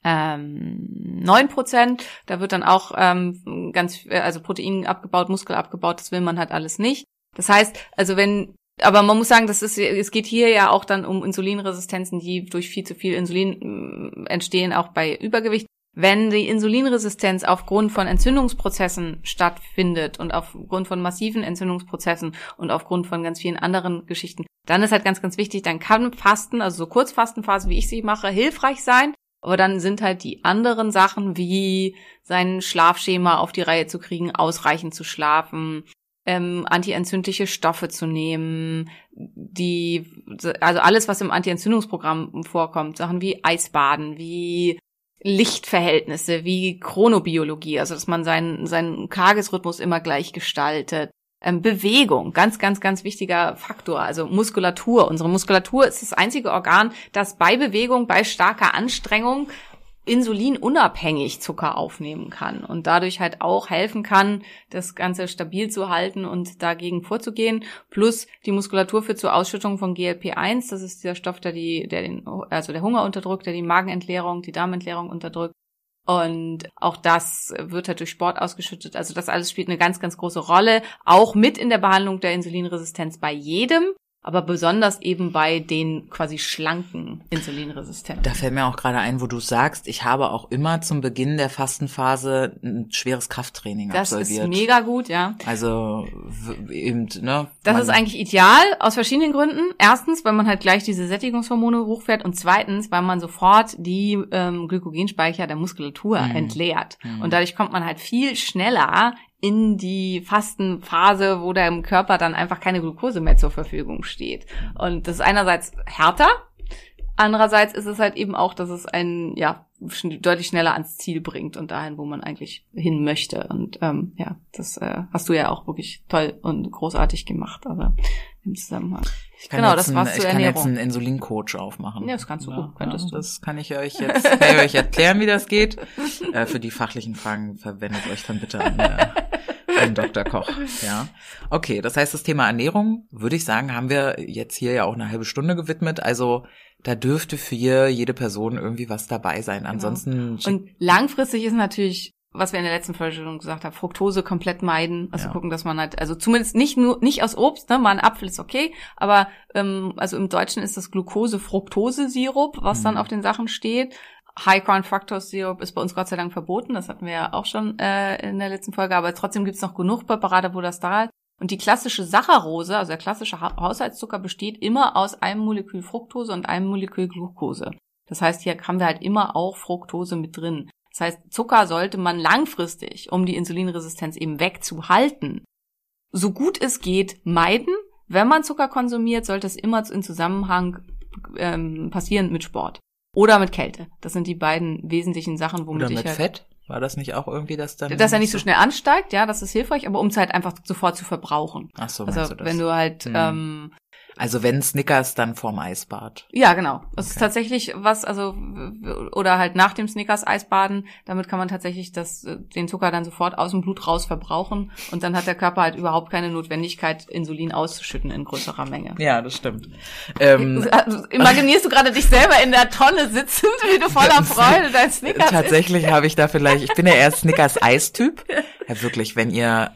ähm, 9 Prozent. Da wird dann auch ähm, ganz, äh, also Protein abgebaut, Muskel abgebaut, das will man halt alles nicht. Das heißt, also wenn, aber man muss sagen, das ist, es geht hier ja auch dann um Insulinresistenzen, die durch viel zu viel Insulin äh, entstehen, auch bei Übergewicht. Wenn die Insulinresistenz aufgrund von Entzündungsprozessen stattfindet und aufgrund von massiven Entzündungsprozessen und aufgrund von ganz vielen anderen Geschichten, dann ist halt ganz, ganz wichtig, dann kann Fasten, also so Kurzfastenphase, wie ich sie mache, hilfreich sein. Aber dann sind halt die anderen Sachen wie sein Schlafschema auf die Reihe zu kriegen, ausreichend zu schlafen, ähm, antientzündliche Stoffe zu nehmen, die, also alles, was im Anti-Entzündungsprogramm vorkommt, Sachen wie Eisbaden, wie Lichtverhältnisse, wie Chronobiologie, also dass man seinen, seinen Tagesrhythmus immer gleich gestaltet. Ähm, Bewegung, ganz, ganz, ganz wichtiger Faktor. Also Muskulatur. Unsere Muskulatur ist das einzige Organ, das bei Bewegung, bei starker Anstrengung insulinunabhängig Zucker aufnehmen kann und dadurch halt auch helfen kann, das Ganze stabil zu halten und dagegen vorzugehen. Plus die Muskulatur führt zur Ausschüttung von GLP-1, das ist der Stoff, der die, der den, also der Hunger unterdrückt, der die Magenentleerung, die Darmentleerung unterdrückt. Und auch das wird halt durch Sport ausgeschüttet. Also das alles spielt eine ganz, ganz große Rolle. Auch mit in der Behandlung der Insulinresistenz bei jedem, aber besonders eben bei den quasi schlanken Insulinresistenten. Da fällt mir auch gerade ein, wo du sagst, ich habe auch immer zum Beginn der Fastenphase ein schweres Krafttraining Das absolviert. ist mega gut, ja. Also eben, ne? Das ist eigentlich ideal aus verschiedenen Gründen. Erstens, weil man halt gleich diese Sättigungshormone hochfährt und zweitens, weil man sofort die ähm, Glykogenspeicher der Muskulatur Mhm. entleert. Mhm. Und dadurch kommt man halt viel schneller in die Fastenphase, wo der im Körper dann einfach keine Glucose mehr zur Verfügung steht. Und das ist einerseits härter, andererseits ist es halt eben auch, dass es einen ja deutlich schneller ans Ziel bringt und dahin, wo man eigentlich hin möchte. Und ähm, ja, das äh, hast du ja auch wirklich toll und großartig gemacht, aber im Zusammenhang. Ich kann Genau, jetzt das war's ein, ich kann jetzt einen Insulincoach aufmachen. Ja, das kannst du gut, könntest du. Das kann ich euch jetzt, [laughs] kann ich euch erklären, wie das geht. [laughs] Äh, für die fachlichen Fragen verwendet euch dann bitte an, äh, an Dr. Koch. Ja. Okay, das heißt, das Thema Ernährung, würde ich sagen, haben wir jetzt hier ja auch eine halbe Stunde gewidmet. Also da dürfte für jede Person irgendwie was dabei sein. Ansonsten Und langfristig ist natürlich, was wir in der letzten Folge schon gesagt haben, Fructose komplett meiden. Also Ja. gucken, dass man halt, also zumindest nicht nur, nicht aus Obst, ne, mal ein Apfel ist okay, aber ähm, also im Deutschen ist das Glucose-Fructose-Sirup, was dann Mhm. auf den Sachen steht. High Ground Fructose Syrup ist bei uns Gott sei Dank verboten. Das hatten wir ja auch schon äh, in der letzten Folge. Aber trotzdem gibt's noch genug Präparate, wo das da ist. Und die klassische Saccharose, also der klassische ha Haushaltszucker, besteht immer aus einem Molekül Fructose und einem Molekül Glucose. Das heißt, hier haben wir halt immer auch Fructose mit drin. Das heißt, Zucker sollte man langfristig, um die Insulinresistenz eben wegzuhalten, so gut es geht, meiden. Wenn man Zucker konsumiert, sollte es immer in Zusammenhang ähm, passieren mit Sport. Oder mit Kälte. Das sind die beiden wesentlichen Sachen, womit Oder ich mit halt Fett? War das nicht auch irgendwie das dann? dass er nicht so schnell ansteigt, ja, das ist hilfreich, aber um es halt einfach sofort zu verbrauchen. Ach so, Also du das? wenn du halt, Hm. ähm, also wenn Snickers, dann vorm Eisbad. ja genau, das ist Okay. tatsächlich was, also oder halt nach dem Snickers Eisbaden, damit kann man tatsächlich das, äh, den Zucker dann sofort aus dem Blut raus verbrauchen und dann hat der Körper halt überhaupt keine Notwendigkeit, Insulin auszuschütten in größerer Menge. Ja, das stimmt. Ähm, Also, imaginierst du gerade dich selber in der Tonne sitzend, wie du voller [laughs] Freude dein Snickers? Tatsächlich habe ich da vielleicht, ich bin ja eher Snickers Eis-Typ. [laughs] Ja, wirklich, wenn ihr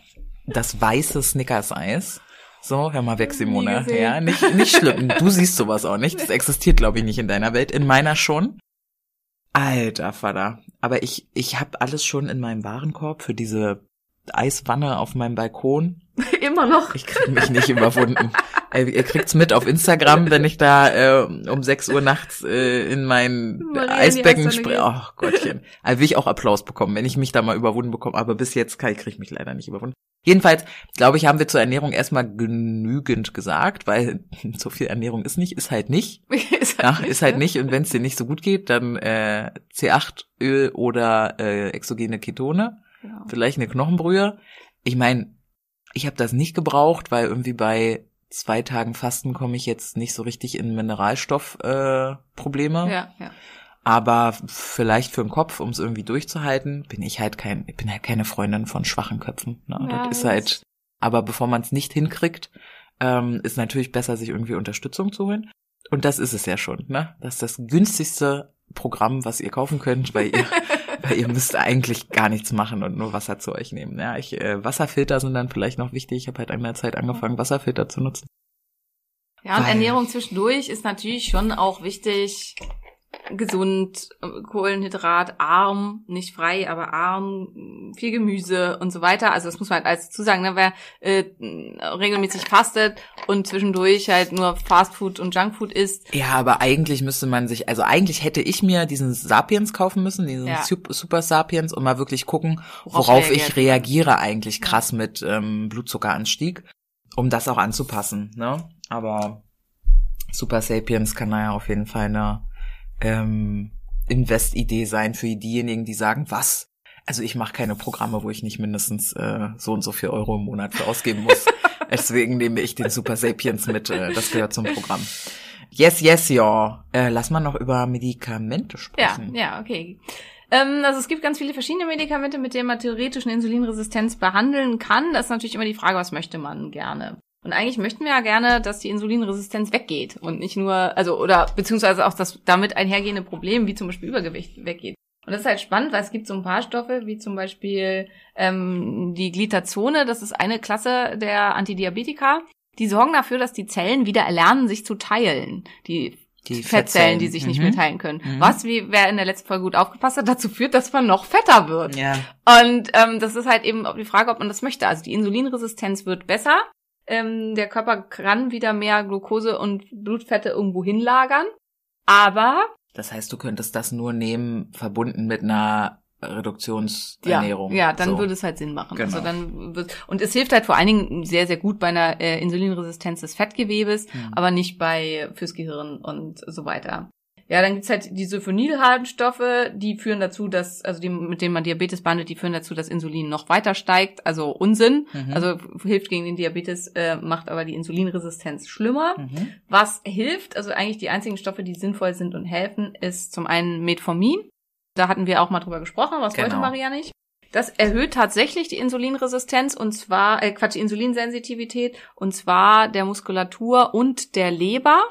das weiße Snickers Eis, so, hör mal weg, Simone. Ja, nicht, nicht schlimm. Du siehst sowas auch nicht. Das existiert, glaube ich, nicht in deiner Welt. In meiner schon. Alter Vater. Aber ich, ich habe alles schon in meinem Warenkorb für diese Eiswanne auf meinem Balkon. [laughs] Immer noch. Ich krieg mich nicht überwunden. Ihr kriegt's mit auf Instagram, [laughs] wenn ich da äh, um 6 Uhr nachts äh, in mein Maria Eisbecken springe. Oh Gottchen. Also will ich auch Applaus bekommen, wenn ich mich da mal überwunden bekomme. Aber bis jetzt kann ich, krieg ich mich leider nicht überwunden. Jedenfalls, glaube ich, haben wir zur Ernährung erstmal genügend gesagt, weil [laughs] so viel Ernährung ist nicht, ist halt nicht. [laughs] ist Ja, nicht, ist halt ne? nicht. Und wenn es dir nicht so gut geht, dann äh, C8-Öl oder äh, exogene Ketone Ja. vielleicht eine Knochenbrühe. Ich meine, ich habe das nicht gebraucht, weil irgendwie bei zwei Tagen Fasten komme ich jetzt nicht so richtig in Mineralstoffprobleme. Äh, Probleme. Ja, ja. Aber vielleicht für den Kopf, um es irgendwie durchzuhalten, bin ich halt kein, ich bin halt keine Freundin von schwachen Köpfen. Ne? Ja, das ist halt, aber bevor man es nicht hinkriegt, ähm, ist natürlich besser, sich irgendwie Unterstützung zu holen. Und das ist es ja schon, ne? Das ist das günstigste Programm, was ihr kaufen könnt, weil ihr, [laughs] weil ihr müsst eigentlich gar nichts machen und nur Wasser zu euch nehmen. Ja, ich, äh, Wasserfilter sind dann vielleicht noch wichtig. Ich habe halt an der Zeit angefangen, Wasserfilter zu nutzen. Ja, und Weil- Ernährung zwischendurch ist natürlich schon auch wichtig. Gesund, äh, Kohlenhydrat, arm, nicht frei, aber arm, viel Gemüse und so weiter. Also das muss man halt alles dazu sagen, ne? wer äh, regelmäßig fastet und zwischendurch halt nur Fastfood und Junkfood isst. Ja, aber eigentlich müsste man sich, also eigentlich hätte ich mir diesen Sapiens kaufen müssen, diesen Ja. Sup- Super Sapiens und mal wirklich gucken, Worauf worauf, ich reagiere eigentlich krass mit ähm, Blutzuckeranstieg, um das auch anzupassen. Ne? Aber Super Sapiens kann da ja auf jeden Fall eine ähm, Invest-Idee sein für diejenigen, die sagen, was? Also ich mache keine Programme, wo ich nicht mindestens äh, so und so viel Euro im Monat für ausgeben muss. [laughs] Deswegen nehme ich den Super Sapiens mit. Äh, das gehört zum Programm. Yes, yes, ja. Äh, lass mal noch über Medikamente Ja, sprechen. ja, okay. Ähm, also es gibt ganz viele verschiedene Medikamente, mit denen man theoretisch eine Insulinresistenz behandeln kann. Das ist natürlich immer die Frage, was möchte man gerne? Und eigentlich möchten wir ja gerne, dass die Insulinresistenz weggeht und nicht nur, also oder beziehungsweise auch das damit einhergehende Problem, wie zum Beispiel Übergewicht, weggeht. Und das ist halt spannend, weil es gibt so ein paar Stoffe, wie zum Beispiel ähm, die Glitazone, das ist eine Klasse der Antidiabetika, die sorgen dafür, dass die Zellen wieder erlernen, sich zu teilen. Die Die Fettzellen, die sich nicht Mhm. mehr teilen können. Mhm. Was, wie wer in der letzten Folge gut aufgepasst hat, dazu führt, dass man noch fetter wird. Ja. Und ähm, das ist halt eben die Frage, ob man das möchte. Also die Insulinresistenz wird besser. Ähm, der Körper kann wieder mehr Glucose und Blutfette irgendwo hinlagern. Aber Das heißt, du könntest das nur nehmen, verbunden mit einer Reduktionsernährung. Ja, ja dann so. würde es halt Sinn machen. Genau. Also dann wird, und es hilft halt vor allen Dingen sehr, sehr gut bei einer äh, Insulinresistenz des Fettgewebes, Hm. aber nicht bei fürs Gehirn und so weiter. Ja, dann gibt's halt diese Phenylharnstoffe, die führen dazu, dass, also die, mit denen man Diabetes behandelt, die führen dazu, dass Insulin noch weiter steigt. Also Unsinn. Mhm. Also hilft gegen den Diabetes, äh, macht aber die Insulinresistenz schlimmer. Mhm. Was hilft, also eigentlich die einzigen Stoffe, die sinnvoll sind und helfen, ist zum einen Metformin. Da hatten wir auch mal drüber gesprochen, was wollte Genau. Maria nicht? Das erhöht tatsächlich die Insulinresistenz und zwar, äh, Quatsch, die Insulinsensitivität und zwar der Muskulatur und der Leber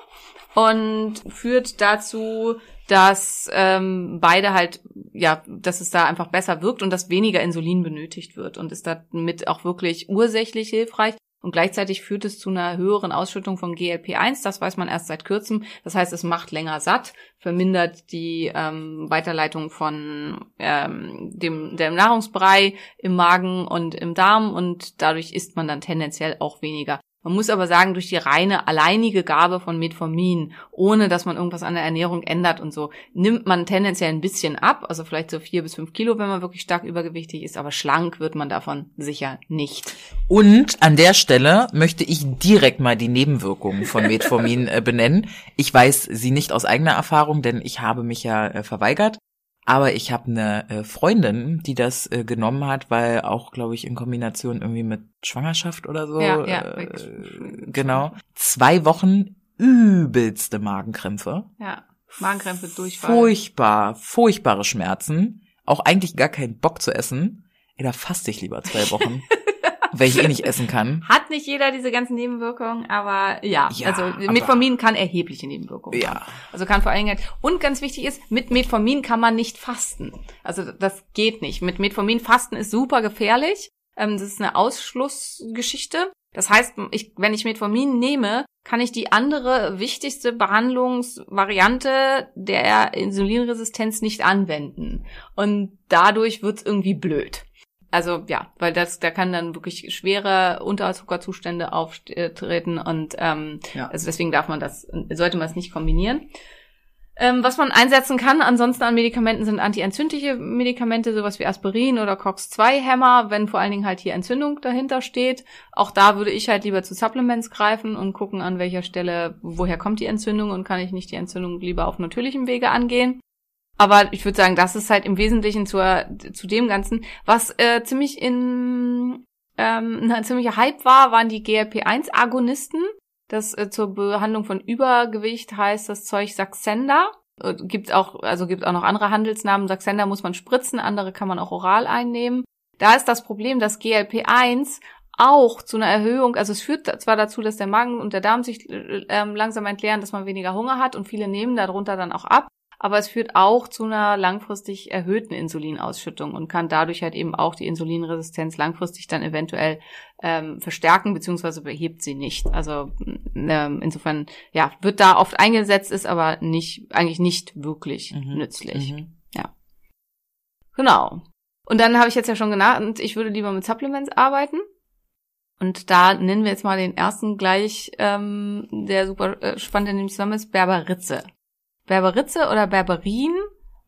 und führt dazu, dass ähm, beide halt, ja, dass es da einfach besser wirkt und dass weniger Insulin benötigt wird und ist damit auch wirklich ursächlich hilfreich. Und gleichzeitig führt es zu einer höheren Ausschüttung von GLP-1. Das weiß man erst seit kürzem. Das heißt, es macht länger satt, vermindert die ähm, Weiterleitung von ähm, dem, dem Nahrungsbrei im Magen und im Darm und dadurch isst man dann tendenziell auch weniger. Man muss aber sagen, durch die reine alleinige Gabe von Metformin, ohne dass man irgendwas an der Ernährung ändert und so, nimmt man tendenziell ein bisschen ab, also vielleicht so vier bis fünf Kilo, wenn man wirklich stark übergewichtig ist, aber schlank wird man davon sicher nicht. Und an der Stelle möchte ich direkt mal die Nebenwirkungen von Metformin äh, benennen. Ich weiß sie nicht aus eigener Erfahrung, denn ich habe mich ja äh, verweigert. Aber ich habe eine äh, Freundin, die das äh, genommen hat, weil auch, glaube ich, in Kombination irgendwie mit Schwangerschaft oder so. Ja, ja, äh, genau. Zwei Wochen übelste Magenkrämpfe. Ja, Magenkrämpfe, Durchfall. Furchtbar, furchtbare Schmerzen. Auch eigentlich gar keinen Bock zu essen. Ey, da faste ich lieber zwei Wochen. [laughs] [laughs] weil ich eh nicht essen kann. Hat nicht jeder diese ganzen Nebenwirkungen, aber ja, Ja, also Metformin kann erhebliche Nebenwirkungen Ja. haben. Also kann vor allen Dingen, und ganz wichtig ist, mit Metformin kann man nicht fasten. Also das geht nicht. Mit Metformin fasten ist super gefährlich. Ähm, das ist eine Ausschlussgeschichte. Das heißt, ich, wenn ich Metformin nehme, kann ich die andere wichtigste Behandlungsvariante der Insulinresistenz nicht anwenden. Und dadurch wird's irgendwie blöd. Also ja, weil das, da kann dann wirklich schwere Unterzuckerzustände auftreten und ähm, Ja. also deswegen darf man das, sollte man es nicht kombinieren. Ähm, was man einsetzen kann, ansonsten an Medikamenten sind antientzündliche Medikamente, sowas wie Aspirin oder COX-2-Hämmer, wenn vor allen Dingen halt hier Entzündung dahinter steht. Auch da würde ich halt lieber zu Supplements greifen und gucken, an welcher Stelle, woher kommt die Entzündung und kann ich nicht die Entzündung lieber auf natürlichem Wege angehen. Aber ich würde sagen, das ist halt im Wesentlichen zur, zu dem Ganzen. Was äh, ziemlich in ähm, [laughs] ein ziemlicher Hype war, waren die GLP-1-Agonisten. Das äh, zur Behandlung von Übergewicht heißt das Zeug Saxenda. Äh, Gibt auch, also gibt auch noch andere Handelsnamen. Saxenda muss man spritzen, andere kann man auch oral einnehmen. Da ist das Problem, dass GLP-1 auch zu einer Erhöhung, also es führt zwar dazu, dass der Magen und der Darm sich äh, ähm, langsam entleeren, dass man weniger Hunger hat und viele nehmen darunter dann auch ab, aber es führt auch zu einer langfristig erhöhten Insulinausschüttung und kann dadurch halt eben auch die Insulinresistenz langfristig dann eventuell ähm, verstärken beziehungsweise behebt sie nicht. Also ähm, insofern ja wird da oft eingesetzt, ist aber nicht eigentlich nicht wirklich Mhm. nützlich. Mhm. Genau. Und dann habe ich jetzt ja schon genannt, ich würde lieber mit Supplements arbeiten. Und da nennen wir jetzt mal den ersten gleich, ähm, der super äh, spannend in dem Zusammenhang ist, Berberitze. Berberitze oder Berberin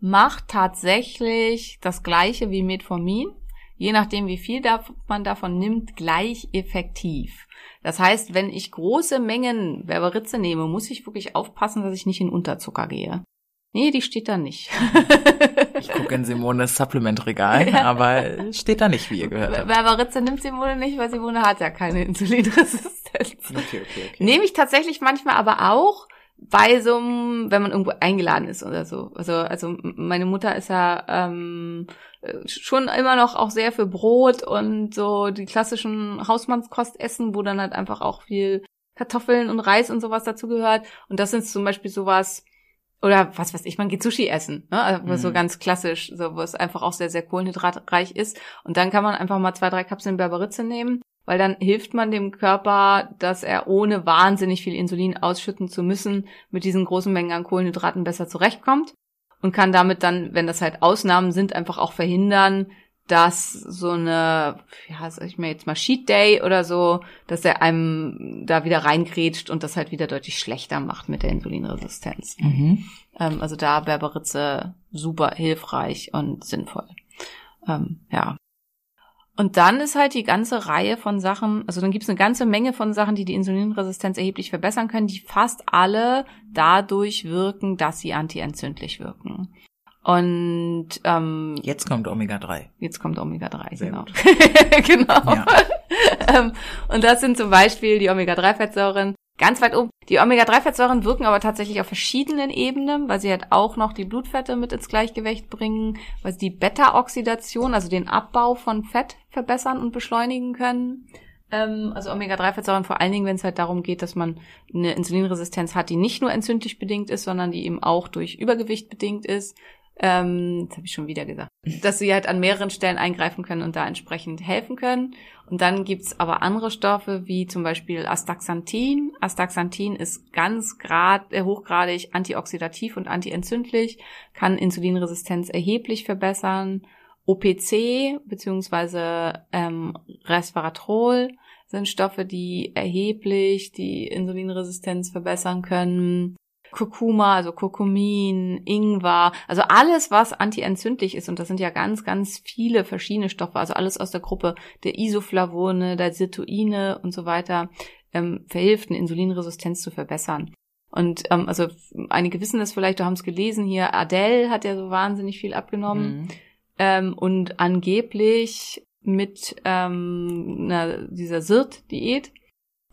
macht tatsächlich das gleiche wie Metformin, je nachdem wie viel man davon nimmt, gleich effektiv. Das heißt, wenn ich große Mengen Berberitze nehme, muss ich wirklich aufpassen, dass ich nicht in Unterzucker gehe. Nee, die steht da nicht. [laughs] Ich gucke in Simones Supplementregal, aber steht da nicht, wie ihr gehört habt. Berberitze nimmt Simone nicht, weil Simone hat ja keine Insulinresistenz. Okay, okay, okay. Nehme ich tatsächlich manchmal aber auch bei so einem, wenn man irgendwo eingeladen ist oder so. Also, also meine Mutter ist ja ähm, äh, schon immer noch auch sehr für Brot und so die klassischen Hausmannskost essen, wo dann halt einfach auch viel Kartoffeln und Reis und sowas dazu gehört. Und das ist zum Beispiel sowas, oder was weiß ich, man geht Sushi essen, ne? Also so Mhm. ganz klassisch, so wo es einfach auch sehr, sehr kohlenhydratreich ist. Und dann kann man einfach mal zwei, drei Kapseln Berberitze nehmen, weil dann hilft man dem Körper, dass er ohne wahnsinnig viel Insulin ausschütten zu müssen, mit diesen großen Mengen an Kohlenhydraten besser zurechtkommt und kann damit dann, wenn das halt Ausnahmen sind, einfach auch verhindern, dass so eine, ja, sag ich mir jetzt mal Cheat Day oder so, dass er einem da wieder reingrätscht und das halt wieder deutlich schlechter macht mit der Insulinresistenz. Mhm. Ähm, also da Berberitze super hilfreich und sinnvoll. Ähm, ja. Und dann ist halt die ganze Reihe von Sachen, also dann gibt es eine ganze Menge von Sachen, die die Insulinresistenz erheblich verbessern können, die fast alle dadurch wirken, dass sie antientzündlich wirken. Und ähm, Jetzt kommt Omega-3. Jetzt kommt Omega-3, Sehr genau. [laughs] genau. Ja. [laughs] ähm, und das sind zum Beispiel die Omega-3-Fettsäuren ganz weit oben. Die Omega-3-Fettsäuren wirken aber tatsächlich auf verschiedenen Ebenen, weil sie halt auch noch die Blutfette mit ins Gleichgewicht bringen, weil sie die Beta-Oxidation, also den Abbau von Fett verbessern und beschleunigen können. Ähm, also Omega-3-Fettsäuren vor allen Dingen, wenn es halt darum geht, dass man eine Insulinresistenz hat, die nicht nur entzündlich bedingt ist, sondern die eben auch durch Übergewicht bedingt ist. Ähm, das habe ich schon wieder gesagt, dass sie halt an mehreren Stellen eingreifen können und da entsprechend helfen können. Und dann gibt's aber andere Stoffe, wie zum Beispiel Astaxanthin. Astaxanthin ist ganz grad, äh, hochgradig antioxidativ und antientzündlich, kann Insulinresistenz erheblich verbessern. OPC beziehungsweise ähm, Resveratrol sind Stoffe, die erheblich die Insulinresistenz verbessern können. Kurkuma, also Kurkumin, Ingwer, also alles, was antientzündlich ist, und das sind ja ganz, ganz viele verschiedene Stoffe, also alles aus der Gruppe der Isoflavone, der Sirtuine und so weiter, ähm, verhilft, eine Insulinresistenz zu verbessern. Und ähm, also einige wissen das vielleicht, du haben es gelesen hier, Adele hat ja so wahnsinnig viel abgenommen. Mhm. Ähm, und angeblich mit ähm, einer, dieser SIRT-Diät.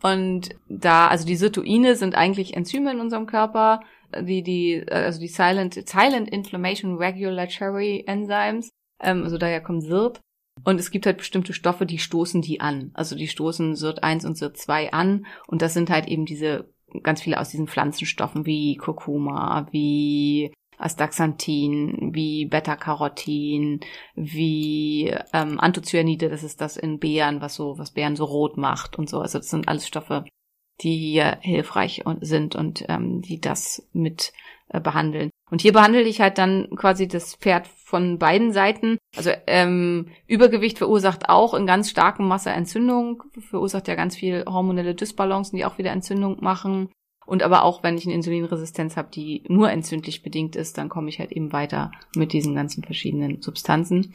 Und da, also die Sirtuine sind eigentlich Enzyme in unserem Körper, die, die, also die Silent, Silent Inflammation Regulatory Enzymes, ähm, also daher kommt SIRT. Und es gibt halt bestimmte Stoffe, die stoßen die an. Also die stoßen SIRT 1 und SIRT 2 an. Und das sind halt eben diese, ganz viele aus diesen Pflanzenstoffen wie Kurkuma, wie Astaxanthin, wie Beta-Carotin, wie ähm, Anthocyanide, das ist das in Beeren, was so, was Beeren so rot macht und so. Also das sind alles Stoffe, die hier hilfreich sind und ähm, die das mit äh, behandeln. Und hier behandle ich halt dann quasi das Pferd von beiden Seiten. Also ähm, Übergewicht verursacht auch in ganz starkem Masse Entzündung, verursacht ja ganz viel hormonelle Dysbalancen, die auch wieder Entzündung machen. Und aber auch, wenn ich eine Insulinresistenz habe, die nur entzündlich bedingt ist, dann komme ich halt eben weiter mit diesen ganzen verschiedenen Substanzen.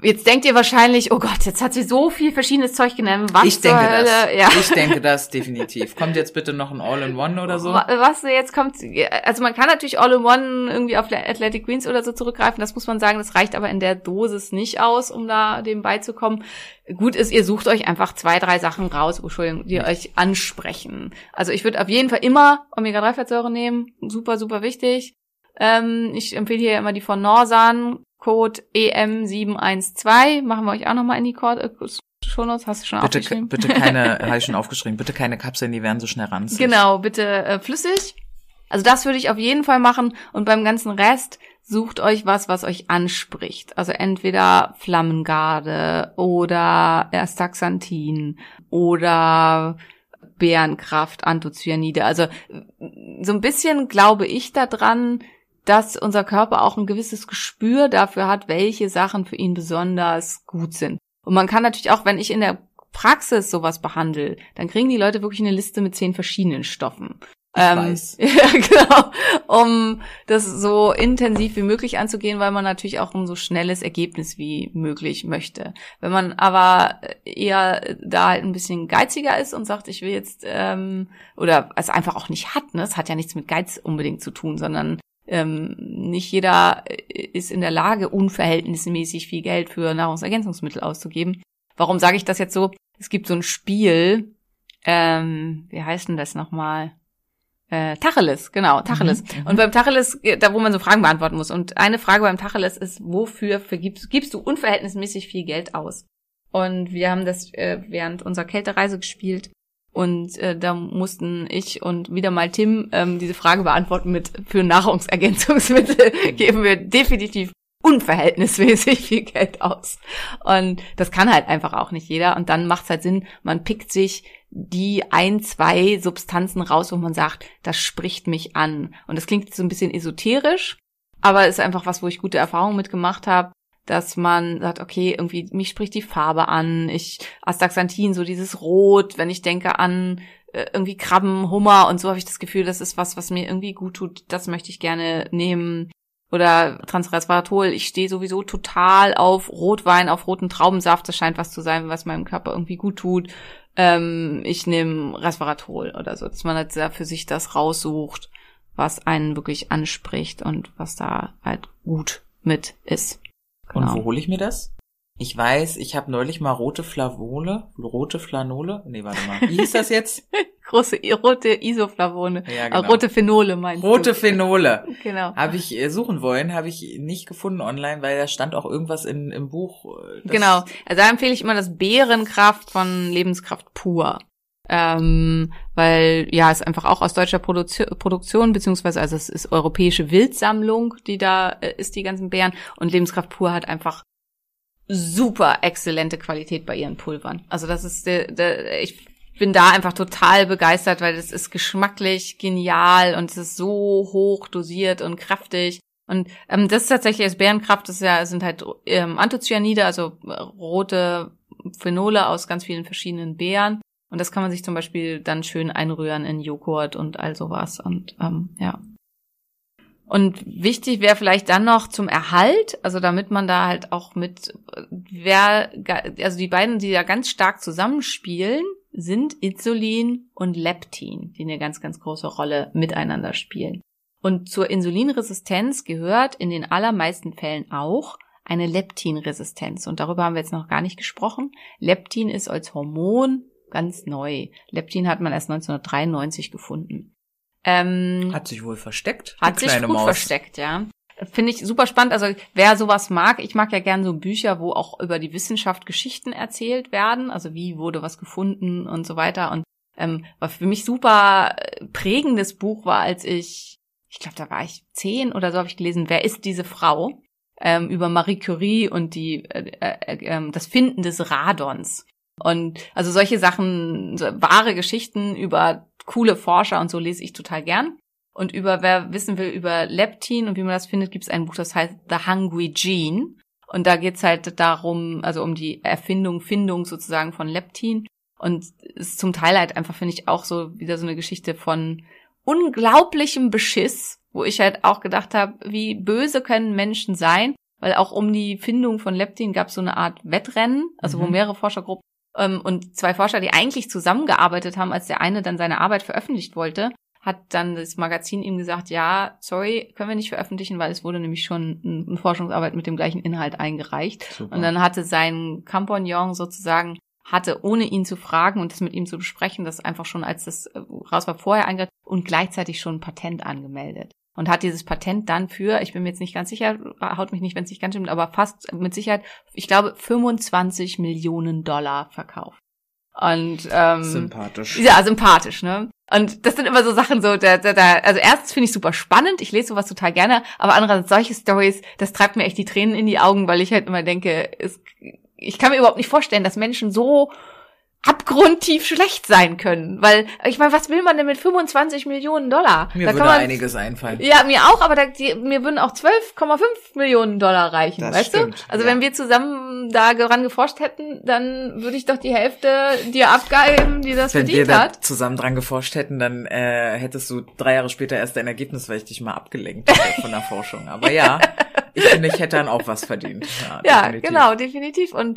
Jetzt denkt ihr wahrscheinlich, oh Gott, jetzt hat sie so viel verschiedenes Zeug genannt. Was Ich denke Hölle? das. Ja. Ich denke das [laughs] definitiv. Kommt jetzt bitte noch ein All-in-One oder so? Wa- Was jetzt kommt, also man kann natürlich All-in-One irgendwie auf Athletic Greens oder so zurückgreifen, das muss man sagen, das reicht aber in der Dosis nicht aus, um da dem beizukommen. Gut ist, ihr sucht euch einfach zwei, drei Sachen raus, Entschuldigung, die euch ansprechen. Also ich würde auf jeden Fall immer Omega-3-Fettsäure nehmen, super, super wichtig. Ähm, ich empfehle hier immer die von Norsan, Code E EM712, machen wir euch auch nochmal in die Code, äh, Shownotes, hast du schon Bitte, aufgeschrieben? bitte keine, [laughs] habe ich schon aufgeschrieben, bitte keine Kapseln, die werden so schnell ranzig. Genau, bitte äh, flüssig. Also das würde ich auf jeden Fall machen und beim ganzen Rest sucht euch was, was euch anspricht. Also entweder Flammengarde oder Astaxanthin oder Bärenkraft, Anthocyanide. Also äh, so ein bisschen glaube ich daran, dass unser Körper auch ein gewisses Gespür dafür hat, welche Sachen für ihn besonders gut sind. Und man kann natürlich auch, wenn ich in der Praxis sowas behandle, dann kriegen die Leute wirklich eine Liste mit zehn verschiedenen Stoffen. Ich Ähm, weiß. [laughs] Ja, genau. Um das so intensiv wie möglich anzugehen, weil man natürlich auch ein so schnelles Ergebnis wie möglich möchte. Wenn man aber eher da halt ein bisschen geiziger ist und sagt, ich will jetzt, ähm, oder es einfach auch nicht hat, ne? Es hat ja nichts mit Geiz unbedingt zu tun, sondern ähm, nicht jeder ist in der Lage, unverhältnismäßig viel Geld für Nahrungsergänzungsmittel auszugeben. Warum sage ich das jetzt so? Es gibt so ein Spiel, ähm, wie heißt denn das nochmal? Äh, Tacheles, genau, Tacheles. Mhm, mhm. Und beim Tacheles, äh, da wo man so Fragen beantworten muss. Und eine Frage beim Tacheles ist, wofür vergibst, gibst du unverhältnismäßig viel Geld aus? Und wir haben das äh, während unserer Kältereise gespielt. Und äh, da mussten ich und wieder mal Tim ähm, diese Frage beantworten mit für Nahrungsergänzungsmittel [laughs] geben wir definitiv unverhältnismäßig viel Geld aus. Und das kann halt einfach auch nicht jeder. Und dann macht es halt Sinn, man pickt sich die ein, zwei Substanzen raus, wo man sagt, das spricht mich an. Und das klingt so ein bisschen esoterisch, aber ist einfach was, wo ich gute Erfahrungen mitgemacht habe, dass man sagt, okay, irgendwie mich spricht die Farbe an, ich Astaxanthin, so dieses Rot, wenn ich denke an äh, irgendwie Krabben, Hummer und so habe ich das Gefühl, das ist was, was mir irgendwie gut tut, das möchte ich gerne nehmen. Oder Transresveratrol, ich stehe sowieso total auf Rotwein, auf roten Traubensaft, das scheint was zu sein, was meinem Körper irgendwie gut tut. Ähm, ich nehme Resveratrol oder so, dass man halt sehr für sich das raussucht, was einen wirklich anspricht und was da halt gut mit ist. Und Genau. wo hole ich mir das? Ich weiß, ich habe neulich mal rote Flavole, rote Flanole. Nee, warte mal. Wie hieß das jetzt? [laughs] Große rote Isoflavone. Ja, Äh, genau. rote Phenole meinst Rote du? Phenole. [laughs] Genau. Habe ich äh, suchen wollen, habe ich nicht gefunden online, weil da stand auch irgendwas in, im Buch. äh, Genau. Also da empfehle ich immer das Bärenkraft von Lebenskraft pur. Ähm, weil ja es einfach auch aus deutscher Produzi Produktion beziehungsweise also es ist europäische Wildsammlung, die da äh, ist die ganzen Beeren und Lebenskraft pur hat einfach super exzellente Qualität bei ihren Pulvern. Also das ist der, der ich bin da einfach total begeistert, weil es ist geschmacklich genial und es ist so hoch dosiert und kräftig. Und ähm, das ist tatsächlich als Bärenkraft, das ist ja, sind halt ähm, Anthocyanide, also äh, rote Phenole aus ganz vielen verschiedenen Beeren. Und das kann man sich zum Beispiel dann schön einrühren in Joghurt und all sowas. Und ähm, ja. Und wichtig wäre vielleicht dann noch zum Erhalt, also damit man da halt auch mit, wer, also die beiden, die da ganz stark zusammenspielen, sind Insulin und Leptin, die eine ganz, ganz große Rolle miteinander spielen. Und zur Insulinresistenz gehört in den allermeisten Fällen auch eine Leptinresistenz. Und darüber haben wir jetzt noch gar nicht gesprochen. Leptin ist als Hormon ganz neu. Leptin hat man erst 1993 gefunden. Ähm, Hat sich wohl versteckt. hat sich gut Maus. versteckt, ja. Finde ich super spannend. Also wer sowas mag, ich mag ja gern so Bücher, wo auch über die Wissenschaft Geschichten erzählt werden. Also wie wurde was gefunden und so weiter. Und ähm, was für mich super äh, prägendes Buch war, als ich, ich glaube, da war ich zehn oder so, habe ich gelesen, wer ist diese Frau? Ähm, über Marie Curie und die äh, äh, äh, das Finden des Radons. Und also solche Sachen, so wahre Geschichten über coole Forscher und so lese ich total gern. Und über wer wissen will über Leptin und wie man das findet, gibt es ein Buch, das heißt The Hungry Gene. Und da geht's halt darum, also um die Erfindung, Findung sozusagen von Leptin. Und es ist zum Teil halt einfach, finde ich, auch so wieder so eine Geschichte von unglaublichem Beschiss, wo ich halt auch gedacht habe, wie böse können Menschen sein, weil auch um die Findung von Leptin gab es so eine Art Wettrennen, also wo Mhm. mehrere Forschergruppen und zwei Forscher, die eigentlich zusammengearbeitet haben, als der eine dann seine Arbeit veröffentlicht wollte, hat dann das Magazin ihm gesagt, ja, sorry, können wir nicht veröffentlichen, weil es wurde nämlich schon ein- eine Forschungsarbeit mit dem gleichen Inhalt eingereicht. Super. Und dann hatte sein Compagnon sozusagen, hatte ohne ihn zu fragen und das mit ihm zu besprechen, das einfach schon als das äh, raus war vorher eingereicht und gleichzeitig schon ein Patent angemeldet. Und hat dieses Patent dann für, ich bin mir jetzt nicht ganz sicher, haut mich nicht, wenn es nicht ganz stimmt, aber fast mit Sicherheit, ich glaube, 25 Millionen Dollar verkauft. Und ähm, Sympathisch. ja, sympathisch, ne? Und das sind immer so Sachen so, da, da, da, also erstens finde ich super spannend, ich lese sowas total gerne, aber andererseits solche Stories, das treibt mir echt die Tränen in die Augen, weil ich halt immer denke, es, ich kann mir überhaupt nicht vorstellen, dass Menschen so abgrundtief schlecht sein können, weil ich meine, was will man denn mit 25 Millionen Dollar? Mir da würde kann man, einiges einfallen. ja, mir auch, aber da, die, mir würden auch 12,5 Millionen Dollar reichen, Das weißt stimmt, du? Also ja. wenn wir zusammen da daran geforscht hätten, dann würde ich doch die Hälfte dir abgeben, die das Wenn wir verdient da hat. zusammen dran geforscht hätten, dann äh, hättest du drei Jahre später erst dein Ergebnis, weil ich dich mal abgelenkt habe [laughs] von der Forschung. Aber ja, ich finde, ich hätte dann auch was verdient. Ja, Ja, genau, definitiv. Und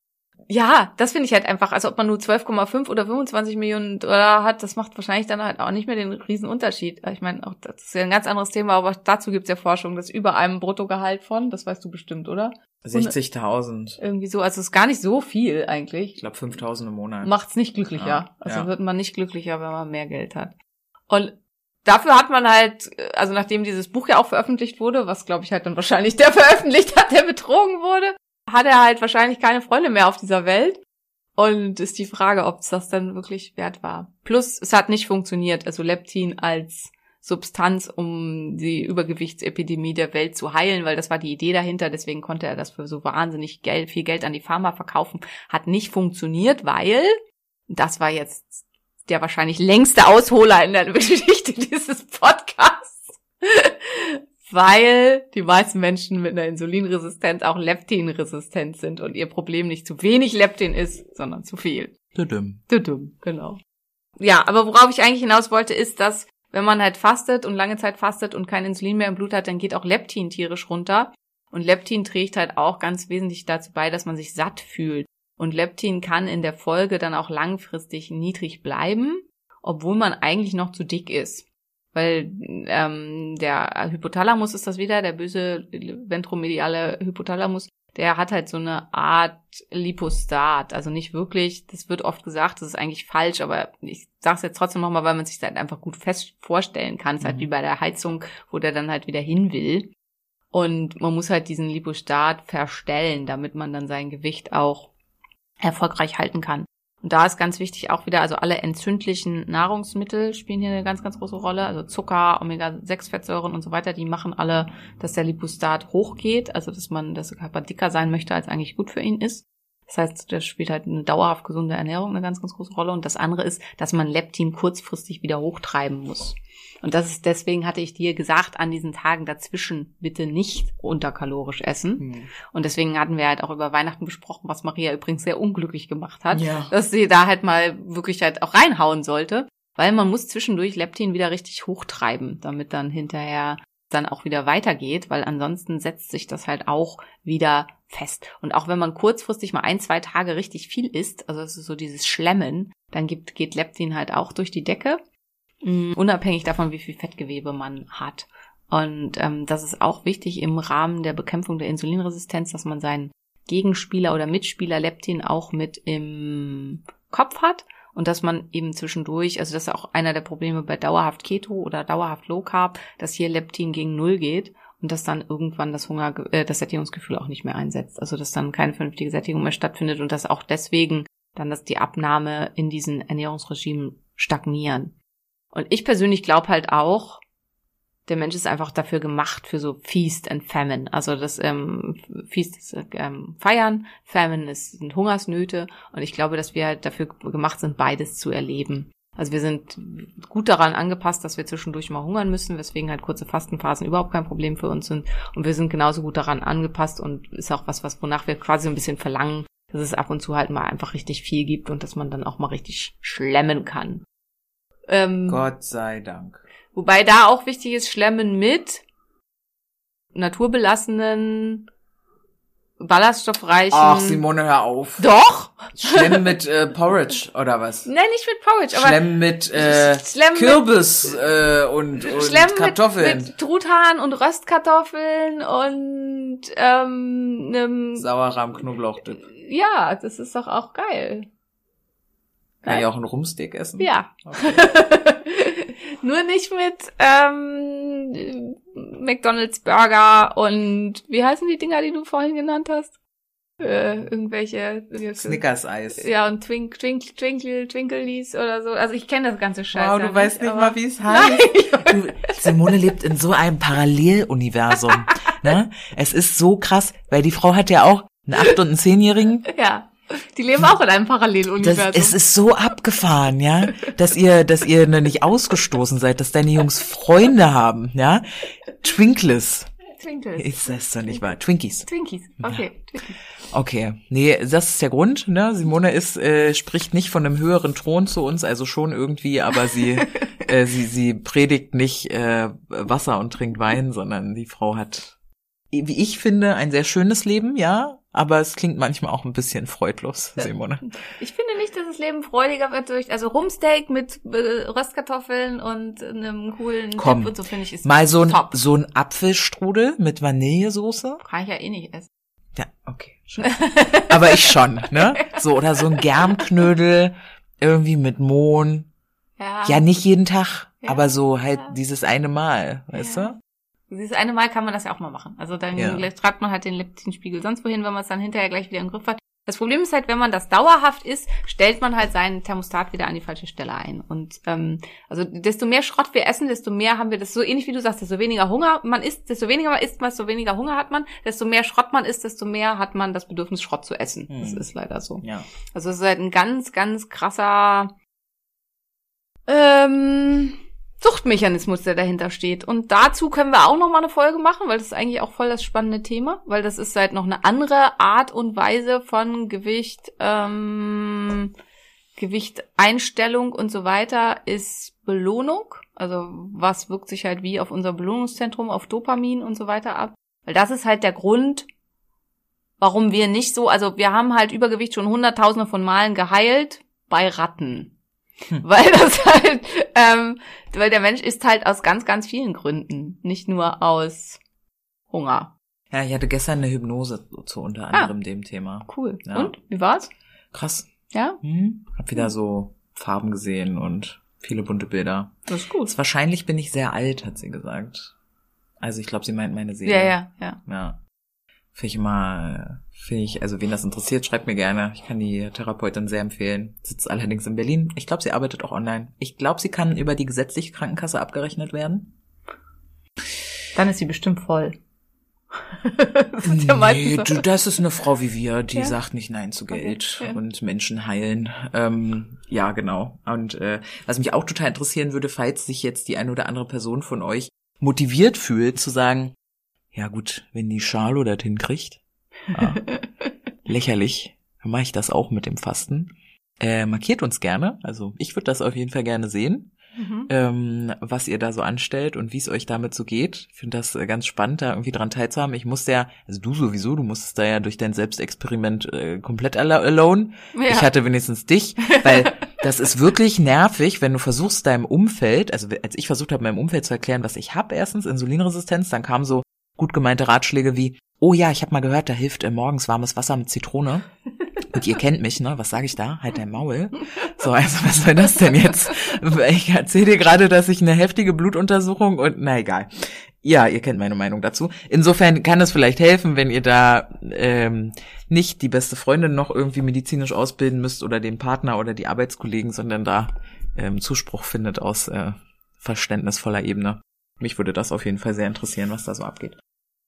ja, das finde ich halt einfach, also ob man nur 12,5 oder 25 Millionen Dollar hat, das macht wahrscheinlich dann halt auch nicht mehr den riesen Unterschied. Ich meine, auch das ist ja ein ganz anderes Thema, aber dazu gibt's ja Forschung, das über einem Bruttogehalt von, das weißt du bestimmt, oder? 60.000. Irgendwie so, also es ist gar nicht so viel eigentlich. Ich glaube 5.000 im Monat. macht's nicht glücklicher. Ja, also ja. wird man nicht glücklicher, wenn man mehr Geld hat. Und dafür hat man halt, also nachdem dieses Buch ja auch veröffentlicht wurde, was glaube ich halt dann wahrscheinlich der [laughs] veröffentlicht hat, der betrogen wurde, hat er halt wahrscheinlich keine Freunde mehr auf dieser Welt. Und ist die Frage, ob es das dann wirklich wert war. Plus, es hat nicht funktioniert. Also Leptin als Substanz, um die Übergewichtsepidemie der Welt zu heilen, weil das war die Idee dahinter. Deswegen konnte er das für so wahnsinnig Geld, viel Geld an die Pharma verkaufen. Hat nicht funktioniert, weil das war jetzt der wahrscheinlich längste Ausholer in der [laughs] Geschichte dieses Podcasts. Weil die meisten Menschen mit einer Insulinresistenz auch Leptinresistent sind und ihr Problem nicht zu wenig Leptin ist, sondern zu viel. Düdüm. Dumm, genau. Ja, aber worauf ich eigentlich hinaus wollte, ist, dass wenn man halt fastet und lange Zeit fastet und kein Insulin mehr im Blut hat, dann geht auch Leptin tierisch runter. Und Leptin trägt halt auch ganz wesentlich dazu bei, dass man sich satt fühlt. Und Leptin kann in der Folge dann auch langfristig niedrig bleiben, obwohl man eigentlich noch zu dick ist. Weil ähm, der Hypothalamus ist das wieder, der böse ventromediale Hypothalamus, der hat halt so eine Art Lipostat. Also nicht wirklich, das wird oft gesagt, das ist eigentlich falsch, aber ich sage es jetzt trotzdem nochmal, weil man sich halt einfach gut fest vorstellen kann. Es ist halt Mhm. wie bei der Heizung, wo der dann halt wieder hin will. Und man muss halt diesen Lipostat verstellen, damit man dann sein Gewicht auch erfolgreich halten kann. Und da ist ganz wichtig auch wieder, also alle entzündlichen Nahrungsmittel spielen hier eine ganz, ganz große Rolle. Also Zucker, Omega-6-Fettsäuren und so weiter, die machen alle, dass der Lipostat hochgeht, also dass man, dass der Körper dicker sein möchte, als eigentlich gut für ihn ist. Das heißt, das spielt halt eine dauerhaft gesunde Ernährung eine ganz, ganz große Rolle. Und das andere ist, dass man Leptin kurzfristig wieder hochtreiben muss. Und das ist, deswegen hatte ich dir gesagt, an diesen Tagen dazwischen bitte nicht unterkalorisch essen. Hm. Und deswegen hatten wir halt auch über Weihnachten besprochen, was Maria übrigens sehr unglücklich gemacht hat, Ja. dass sie da halt mal wirklich halt auch reinhauen sollte, weil man muss zwischendurch Leptin wieder richtig hochtreiben, damit dann hinterher dann auch wieder weitergeht, weil ansonsten setzt sich das halt auch wieder fest. Und auch wenn man kurzfristig mal ein, zwei Tage richtig viel isst, also es ist so dieses Schlemmen, dann gibt, geht Leptin halt auch durch die Decke, mh, unabhängig davon, wie viel Fettgewebe man hat. Und ähm, das ist auch wichtig im Rahmen der Bekämpfung der Insulinresistenz, dass man seinen Gegenspieler oder Mitspieler Leptin auch mit im Kopf hat und dass man eben zwischendurch, also das ist auch einer der Probleme bei dauerhaft Keto oder dauerhaft Low Carb, dass hier Leptin gegen Null geht und dass dann irgendwann das Hunger, äh, das Sättigungsgefühl auch nicht mehr einsetzt. Also dass dann keine vernünftige Sättigung mehr stattfindet und dass auch deswegen dann, dass die Abnahme in diesen Ernährungsregimen stagnieren. Und ich persönlich glaube halt auch, der Mensch ist einfach dafür gemacht für so Feast and Famine. Also das ähm, Feast ist ähm, Feiern, Famine ist, sind Hungersnöte und ich glaube, dass wir halt dafür gemacht sind, beides zu erleben. Also wir sind gut daran angepasst, dass wir zwischendurch mal hungern müssen, weswegen halt kurze Fastenphasen überhaupt kein Problem für uns sind. Und wir sind genauso gut daran angepasst und ist auch was, was wonach wir quasi so ein bisschen verlangen, dass es ab und zu halt mal einfach richtig viel gibt und dass man dann auch mal richtig schlemmen kann. Ähm, Gott sei Dank. Wobei da auch wichtig ist, Schlemmen mit naturbelassenen, ballaststoffreichen. Ach, Simone, hör auf. Doch! Schlemm [laughs] mit äh, Porridge oder was? Nein, nicht mit Porridge, aber Schlemm mit äh, Schlemm mit- Kürbis äh, und, und Schlemm Kartoffeln. Mit, mit Truthahn und Röstkartoffeln und ähm, nem, Sauerrahm, Knoblauchdip. ja, das ist doch auch geil. Kann ich auch einen Rumsteak essen? Ja. Okay. [laughs] Nur nicht mit ähm, McDonalds Burger und wie heißen die Dinger, die du vorhin genannt hast? Äh, irgendwelche Snickers-Eis. Ja, und Twink, Twink, Twinkle, Twinkleys oder so. Also ich kenne das ganze Scheiß. Wow, ja du weißt nicht aber- mal, wie es heißt. Du, Simone lebt in so einem Paralleluniversum. [laughs] ne? Es ist so krass, weil die Frau hat ja auch einen acht- und einen zehnjährigen. Ja. Die leben auch in einem Das, Paralleluniversum. es ist so abgefahren, ja, dass ihr, dass ihr nicht ausgestoßen seid, dass deine Jungs Freunde haben, ja. Twinkles. Twinkles. Ist das doch nicht wahr? Twinkies. Twinkies. Okay. Twinkies. Okay, nee, das ist der Grund. Ne? Simone ist äh, spricht nicht von einem höheren Thron zu uns, also schon irgendwie, aber sie [laughs] äh, sie sie predigt nicht äh, Wasser und trinkt Wein, sondern die Frau hat, wie ich finde, ein sehr schönes Leben, ja. Aber es klingt manchmal auch ein bisschen freudlos, Simone. Ich finde nicht, dass das Leben freudiger wird durch, also Rumsteak mit äh, Röstkartoffeln und einem coolen Komm, Dip und so finde ich ist Mal so ein top. so ein Apfelstrudel mit Vanillesoße. Kann ich ja eh nicht essen. Ja, okay. Aber ich schon, ne? So oder so ein Germknödel irgendwie mit Mohn. Ja. Ja, nicht jeden Tag, Ja. aber so halt Ja. dieses eine Mal, weißt Ja. du? Dieses eine Mal kann man das ja auch mal machen. Also dann Ja. treibt man halt den Leptinspiegel sonst wohin, wenn man es dann hinterher gleich wieder im Griff hat. Das Problem ist halt, wenn man das dauerhaft isst, stellt man halt seinen Thermostat wieder an die falsche Stelle ein. Und ähm, also desto mehr Schrott wir essen, desto mehr haben wir das so ähnlich wie du sagst, desto weniger Hunger man isst, desto weniger man isst, desto weniger Hunger hat man, desto mehr Schrott man isst, desto mehr hat man das Bedürfnis, Schrott zu essen. Das Hm. ist leider so. Ja. Also es ist halt ein ganz, ganz krasser ähm, Suchtmechanismus, der dahinter steht. Und dazu können wir auch noch mal eine Folge machen, weil das ist eigentlich auch voll das spannende Thema, weil das ist halt noch eine andere Art und Weise von Gewicht, ähm, Gewichteinstellung und so weiter ist Belohnung. Also was wirkt sich halt wie auf unser Belohnungszentrum, auf Dopamin und so weiter ab. Weil das ist halt der Grund, warum wir nicht so, also wir haben halt Übergewicht schon hunderttausende von Malen geheilt bei Ratten. Hm. Weil das halt, ähm, weil der Mensch isst halt aus ganz, ganz vielen Gründen, nicht nur aus Hunger. Ja, ich hatte gestern eine Hypnose zu unter anderem dem Thema. Cool. Ja. Und? Wie war's? Krass. Ja? Hm? Hab wieder so Farben gesehen und viele bunte Bilder. Das ist gut. Wahrscheinlich bin ich sehr alt, hat sie gesagt. Also ich glaube, sie meint meine Seele. Ja, ja, ja. Ja. Finde ich immer, finde ich, also wen das interessiert, schreibt mir gerne. Ich kann die Therapeutin sehr empfehlen. Sitzt allerdings in Berlin. Ich glaube, sie arbeitet auch online. Ich glaube, sie kann über die gesetzliche Krankenkasse abgerechnet werden. Dann ist sie bestimmt voll. [laughs] das ist ja nee, so. du, [laughs] das ist eine Frau wie wir, die Ja. sagt nicht Nein zu Geld Okay, und Menschen heilen. Ähm, ja, genau. Und äh, was mich auch total interessieren würde, falls sich jetzt die eine oder andere Person von euch motiviert fühlt, zu sagen, ja gut, wenn die Charlo das hinkriegt, ja, [laughs] lächerlich, dann mache ich das auch mit dem Fasten. Äh, markiert uns gerne. Also ich würde das auf jeden Fall gerne sehen Mhm. ähm, was ihr da so anstellt und wie es euch damit so geht. Ich finde das äh, ganz spannend, da irgendwie dran teilzuhaben. Ich musste ja, also du sowieso, du musstest da ja durch dein Selbstexperiment äh, komplett alone. Ja. Ich hatte wenigstens dich, weil [laughs] das ist wirklich nervig, wenn du versuchst deinem Umfeld, also als ich versucht habe, meinem Umfeld zu erklären, was ich habe, erstens Insulinresistenz, dann kamen so gut gemeinte Ratschläge wie, oh ja, ich habe mal gehört, da hilft äh, morgens warmes Wasser mit Zitrone. Und ihr kennt mich, ne? Was sage ich da? Halt dein Maul. So, also was soll das denn jetzt? Ich erzähle dir gerade, dass ich eine heftige Blutuntersuchung und na egal. Ja, ihr kennt meine Meinung dazu. Insofern kann es vielleicht helfen, wenn ihr da ähm, nicht die beste Freundin noch irgendwie medizinisch ausbilden müsst oder den Partner oder die Arbeitskollegen, sondern da ähm, Zuspruch findet aus äh, verständnisvoller Ebene. Mich würde das auf jeden Fall sehr interessieren, was da so abgeht.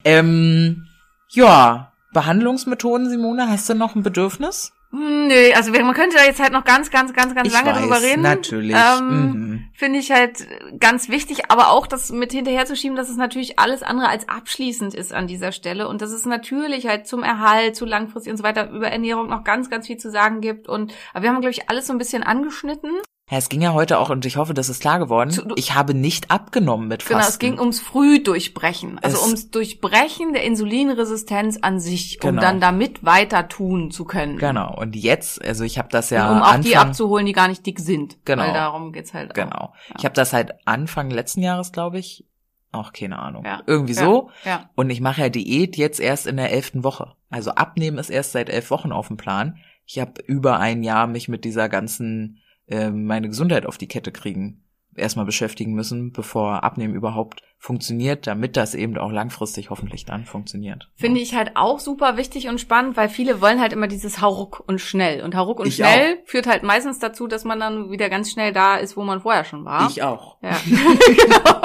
Ähm, ja, Behandlungsmethoden, Simone, hast du noch ein Bedürfnis? Hm, Nö, also man könnte da jetzt halt noch ganz, ganz, ganz, ganz Ich lange weiß, drüber reden. natürlich. Ähm, Mhm. Finde ich halt ganz wichtig, aber auch das mit hinterherzuschieben, dass es natürlich alles andere als abschließend ist an dieser Stelle und dass es natürlich halt zum Erhalt, zu langfristig und so weiter über Ernährung noch ganz, ganz viel zu sagen gibt. Und aber wir haben, glaube ich, alles so ein bisschen angeschnitten. Ja, es ging ja heute auch, und ich hoffe, das ist klar geworden, ich habe nicht abgenommen mit Fasten. Genau, es ging ums Frühdurchbrechen. Also Es- ums Durchbrechen der Insulinresistenz an sich, um Genau. dann damit weiter tun zu können. Genau, und jetzt, also ich habe das ja um auch die Anfang, abzuholen, die gar nicht dick sind. Genau. Weil darum geht's halt auch. genau, Ja. ich habe das halt Anfang letzten Jahres, glaube ich, auch keine Ahnung, Ja. irgendwie Ja. so. Ja. Und ich mache ja Diät jetzt erst in der elften Woche. Also abnehmen ist erst seit elf Wochen auf dem Plan. Ich habe über ein Jahr mich mit dieser ganzen ähm, meine Gesundheit auf die Kette kriegen erstmal beschäftigen müssen, bevor Abnehmen überhaupt funktioniert, damit das eben auch langfristig hoffentlich dann funktioniert. Finde ich halt auch super wichtig und spannend, weil viele wollen halt immer dieses Hauruck und schnell. Und Hauruck und Ich schnell führt halt meistens dazu, dass man dann wieder ganz schnell da ist, wo man vorher schon war. Ich auch. Ja, [laughs] genau.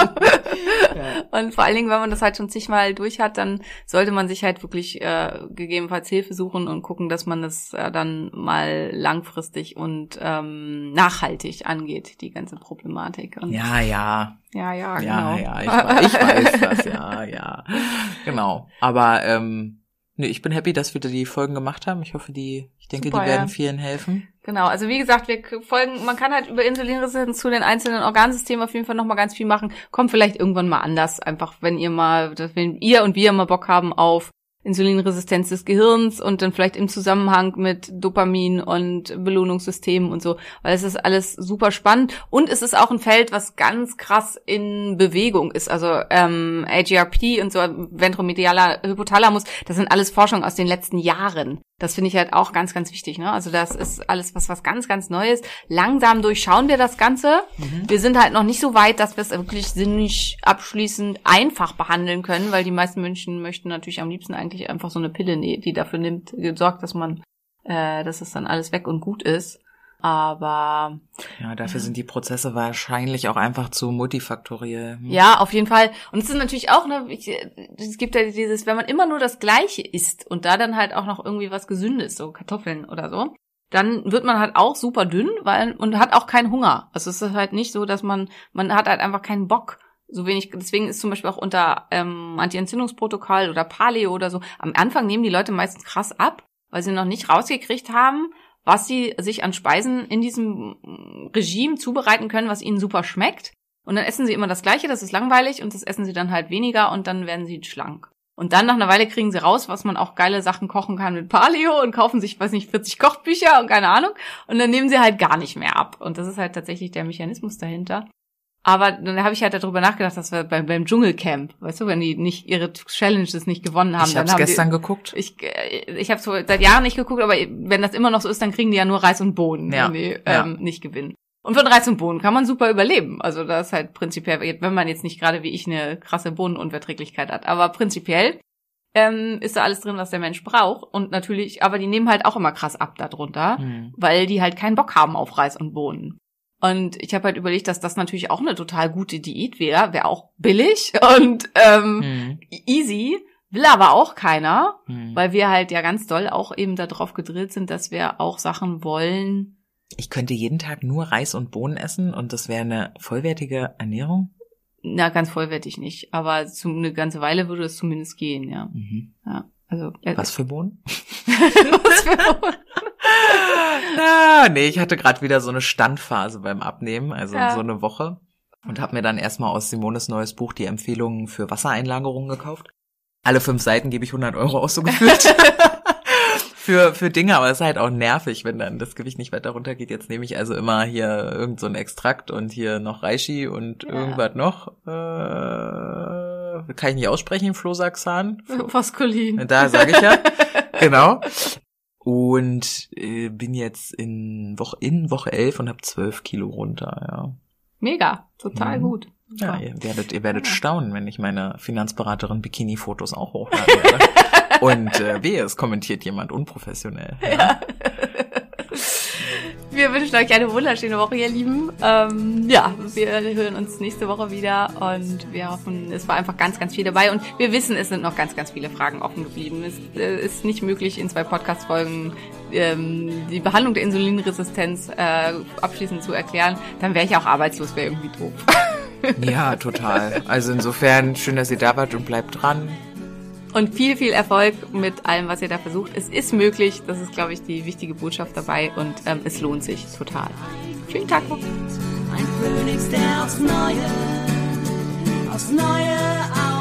Und vor allen Dingen, wenn man das halt schon zigmal durch hat, dann sollte man sich halt wirklich äh, gegebenenfalls Hilfe suchen und gucken, dass man das äh, dann mal langfristig und ähm, nachhaltig angeht, die ganze Problematik. Und Ja, ja, ja, ja, ja, genau. ja, ich, weiß- ich weiß das, ja, ja, [laughs] genau. Aber ähm, nee, ich bin happy, dass wir die Folgen gemacht haben. Ich hoffe, die, ich denke, Super, die werden ja. vielen helfen. Genau, also wie gesagt, wir folgen, man kann halt über Insulinresistenz zu den einzelnen Organsystemen auf jeden Fall nochmal ganz viel machen. Kommt vielleicht irgendwann mal anders, einfach wenn ihr mal, wenn ihr und wir mal Bock haben auf Insulinresistenz des Gehirns und dann vielleicht im Zusammenhang mit Dopamin und Belohnungssystemen und so, weil es ist alles super spannend und es ist auch ein Feld, was ganz krass in Bewegung ist. Also ähm, AGRP und so ventromedialer Hypothalamus, das sind alles Forschungen aus den letzten Jahren. Das finde ich halt auch ganz, ganz wichtig. Ne? Also das ist alles was, was ganz, ganz Neues. Langsam durchschauen wir das Ganze. Wir sind halt noch nicht so weit, dass wir es wirklich sinnig abschließend einfach behandeln können, weil die meisten Menschen möchten natürlich am liebsten eigentlich einfach so eine Pille, ne- die dafür nimmt, sorgt, dass man, äh, dass es dann alles weg und gut ist. Aber Ja, dafür sind die Prozesse wahrscheinlich auch einfach zu multifaktoriell. Hm. Ja, auf jeden Fall. Und es ist natürlich auch, ne, ich, es gibt ja dieses, wenn man immer nur das Gleiche isst und da dann halt auch noch irgendwie was Gesündes, so Kartoffeln oder so, dann wird man halt auch super dünn, weil, und hat auch keinen Hunger. Also es ist halt nicht so, dass man, man hat halt einfach keinen Bock. So wenig, deswegen ist zum Beispiel auch unter ähm, Anti-Entzündungsprotokoll oder Paleo oder so, am Anfang nehmen die Leute meistens krass ab, weil sie noch nicht rausgekriegt haben, was sie sich an Speisen in diesem Regime zubereiten können, was ihnen super schmeckt. Und dann essen sie immer das Gleiche, das ist langweilig und das essen sie dann halt weniger und dann werden sie schlank. Und dann nach einer Weile kriegen sie raus, was man auch geile Sachen kochen kann mit Paleo und kaufen sich, weiß nicht, 40 Kochbücher und keine Ahnung. Und dann nehmen sie halt gar nicht mehr ab. Und das ist halt tatsächlich der Mechanismus dahinter. Aber dann habe ich halt darüber nachgedacht, dass wir beim, beim Dschungelcamp, weißt du, wenn die nicht ihre Challenges nicht gewonnen haben, Ich dann habe haben gestern die, geguckt. ich, äh, ich habe seit Jahren nicht geguckt, aber wenn das immer noch so ist, dann kriegen die ja nur Reis und Bohnen, Ja, wenn die ja. ähm, nicht gewinnen. Und von Reis und Bohnen kann man super überleben. Also das ist halt prinzipiell, wenn man jetzt nicht gerade wie ich eine krasse Bohnenunverträglichkeit hat. Aber prinzipiell ähm, ist da alles drin, was der Mensch braucht. Und natürlich, aber die nehmen halt auch immer krass ab darunter, Hm. weil die halt keinen Bock haben auf Reis und Bohnen. Und ich habe halt überlegt, dass das natürlich auch eine total gute Diät wäre, wäre auch billig [laughs] und ähm, Hm. easy, will aber auch keiner, Hm. weil wir halt ja ganz doll auch eben darauf gedrillt sind, dass wir auch Sachen wollen. Ich könnte jeden Tag nur Reis und Bohnen essen und das wäre eine vollwertige Ernährung. Na, ganz vollwertig nicht, aber zu, eine ganze Weile würde es zumindest gehen, ja. Mhm. ja. Also äh, Was für Bohnen? [laughs] was für [laughs] ah, nee, ich hatte gerade wieder so eine Standphase beim Abnehmen, also Ja. so eine Woche. Und habe mir dann erstmal aus Simones neues Buch die Empfehlungen für Wassereinlagerungen gekauft. Alle fünf Seiten gebe ich 100 Euro aus, so gefühlt. [laughs] für, für Dinge, aber es ist halt auch nervig, wenn dann das Gewicht nicht weiter runtergeht. Jetzt nehme ich also immer hier irgend so ein Extrakt und hier noch Reishi und Ja. irgendwas noch. Äh, kann ich nicht aussprechen, Flosaxan? Foskolin. Da sage ich ja. genau. [laughs] Und äh, bin jetzt in Woche, in Woche 11 und habe 12 Kilo runter, Mega, total Mhm. gut. ja. Ja, Super. ihr werdet, ihr werdet staunen, wenn ich meine Finanzberaterin Bikini-Fotos auch hochladen werde. [laughs] und äh, wehe, es kommentiert jemand unprofessionell. Ja. Wir wünschen euch eine wunderschöne Woche, ihr Lieben. Ähm, ja, wir hören uns nächste Woche wieder und wir hoffen, es war einfach ganz, ganz viel dabei und wir wissen, es sind noch ganz, ganz viele Fragen offen geblieben. Es äh, ist nicht möglich, in zwei Podcast-Folgen ähm, die Behandlung der Insulinresistenz äh, abschließend zu erklären. Dann wäre ich auch arbeitslos, wäre irgendwie doof. [laughs] ja, total. Also insofern schön, dass ihr da wart und bleibt dran. Und viel, viel Erfolg mit allem, was ihr da versucht. Es ist möglich, das ist, glaube ich, die wichtige Botschaft dabei und ähm, es lohnt sich total. Schönen Tag noch. Ein Phönix, der aufs Neue, aufs Neue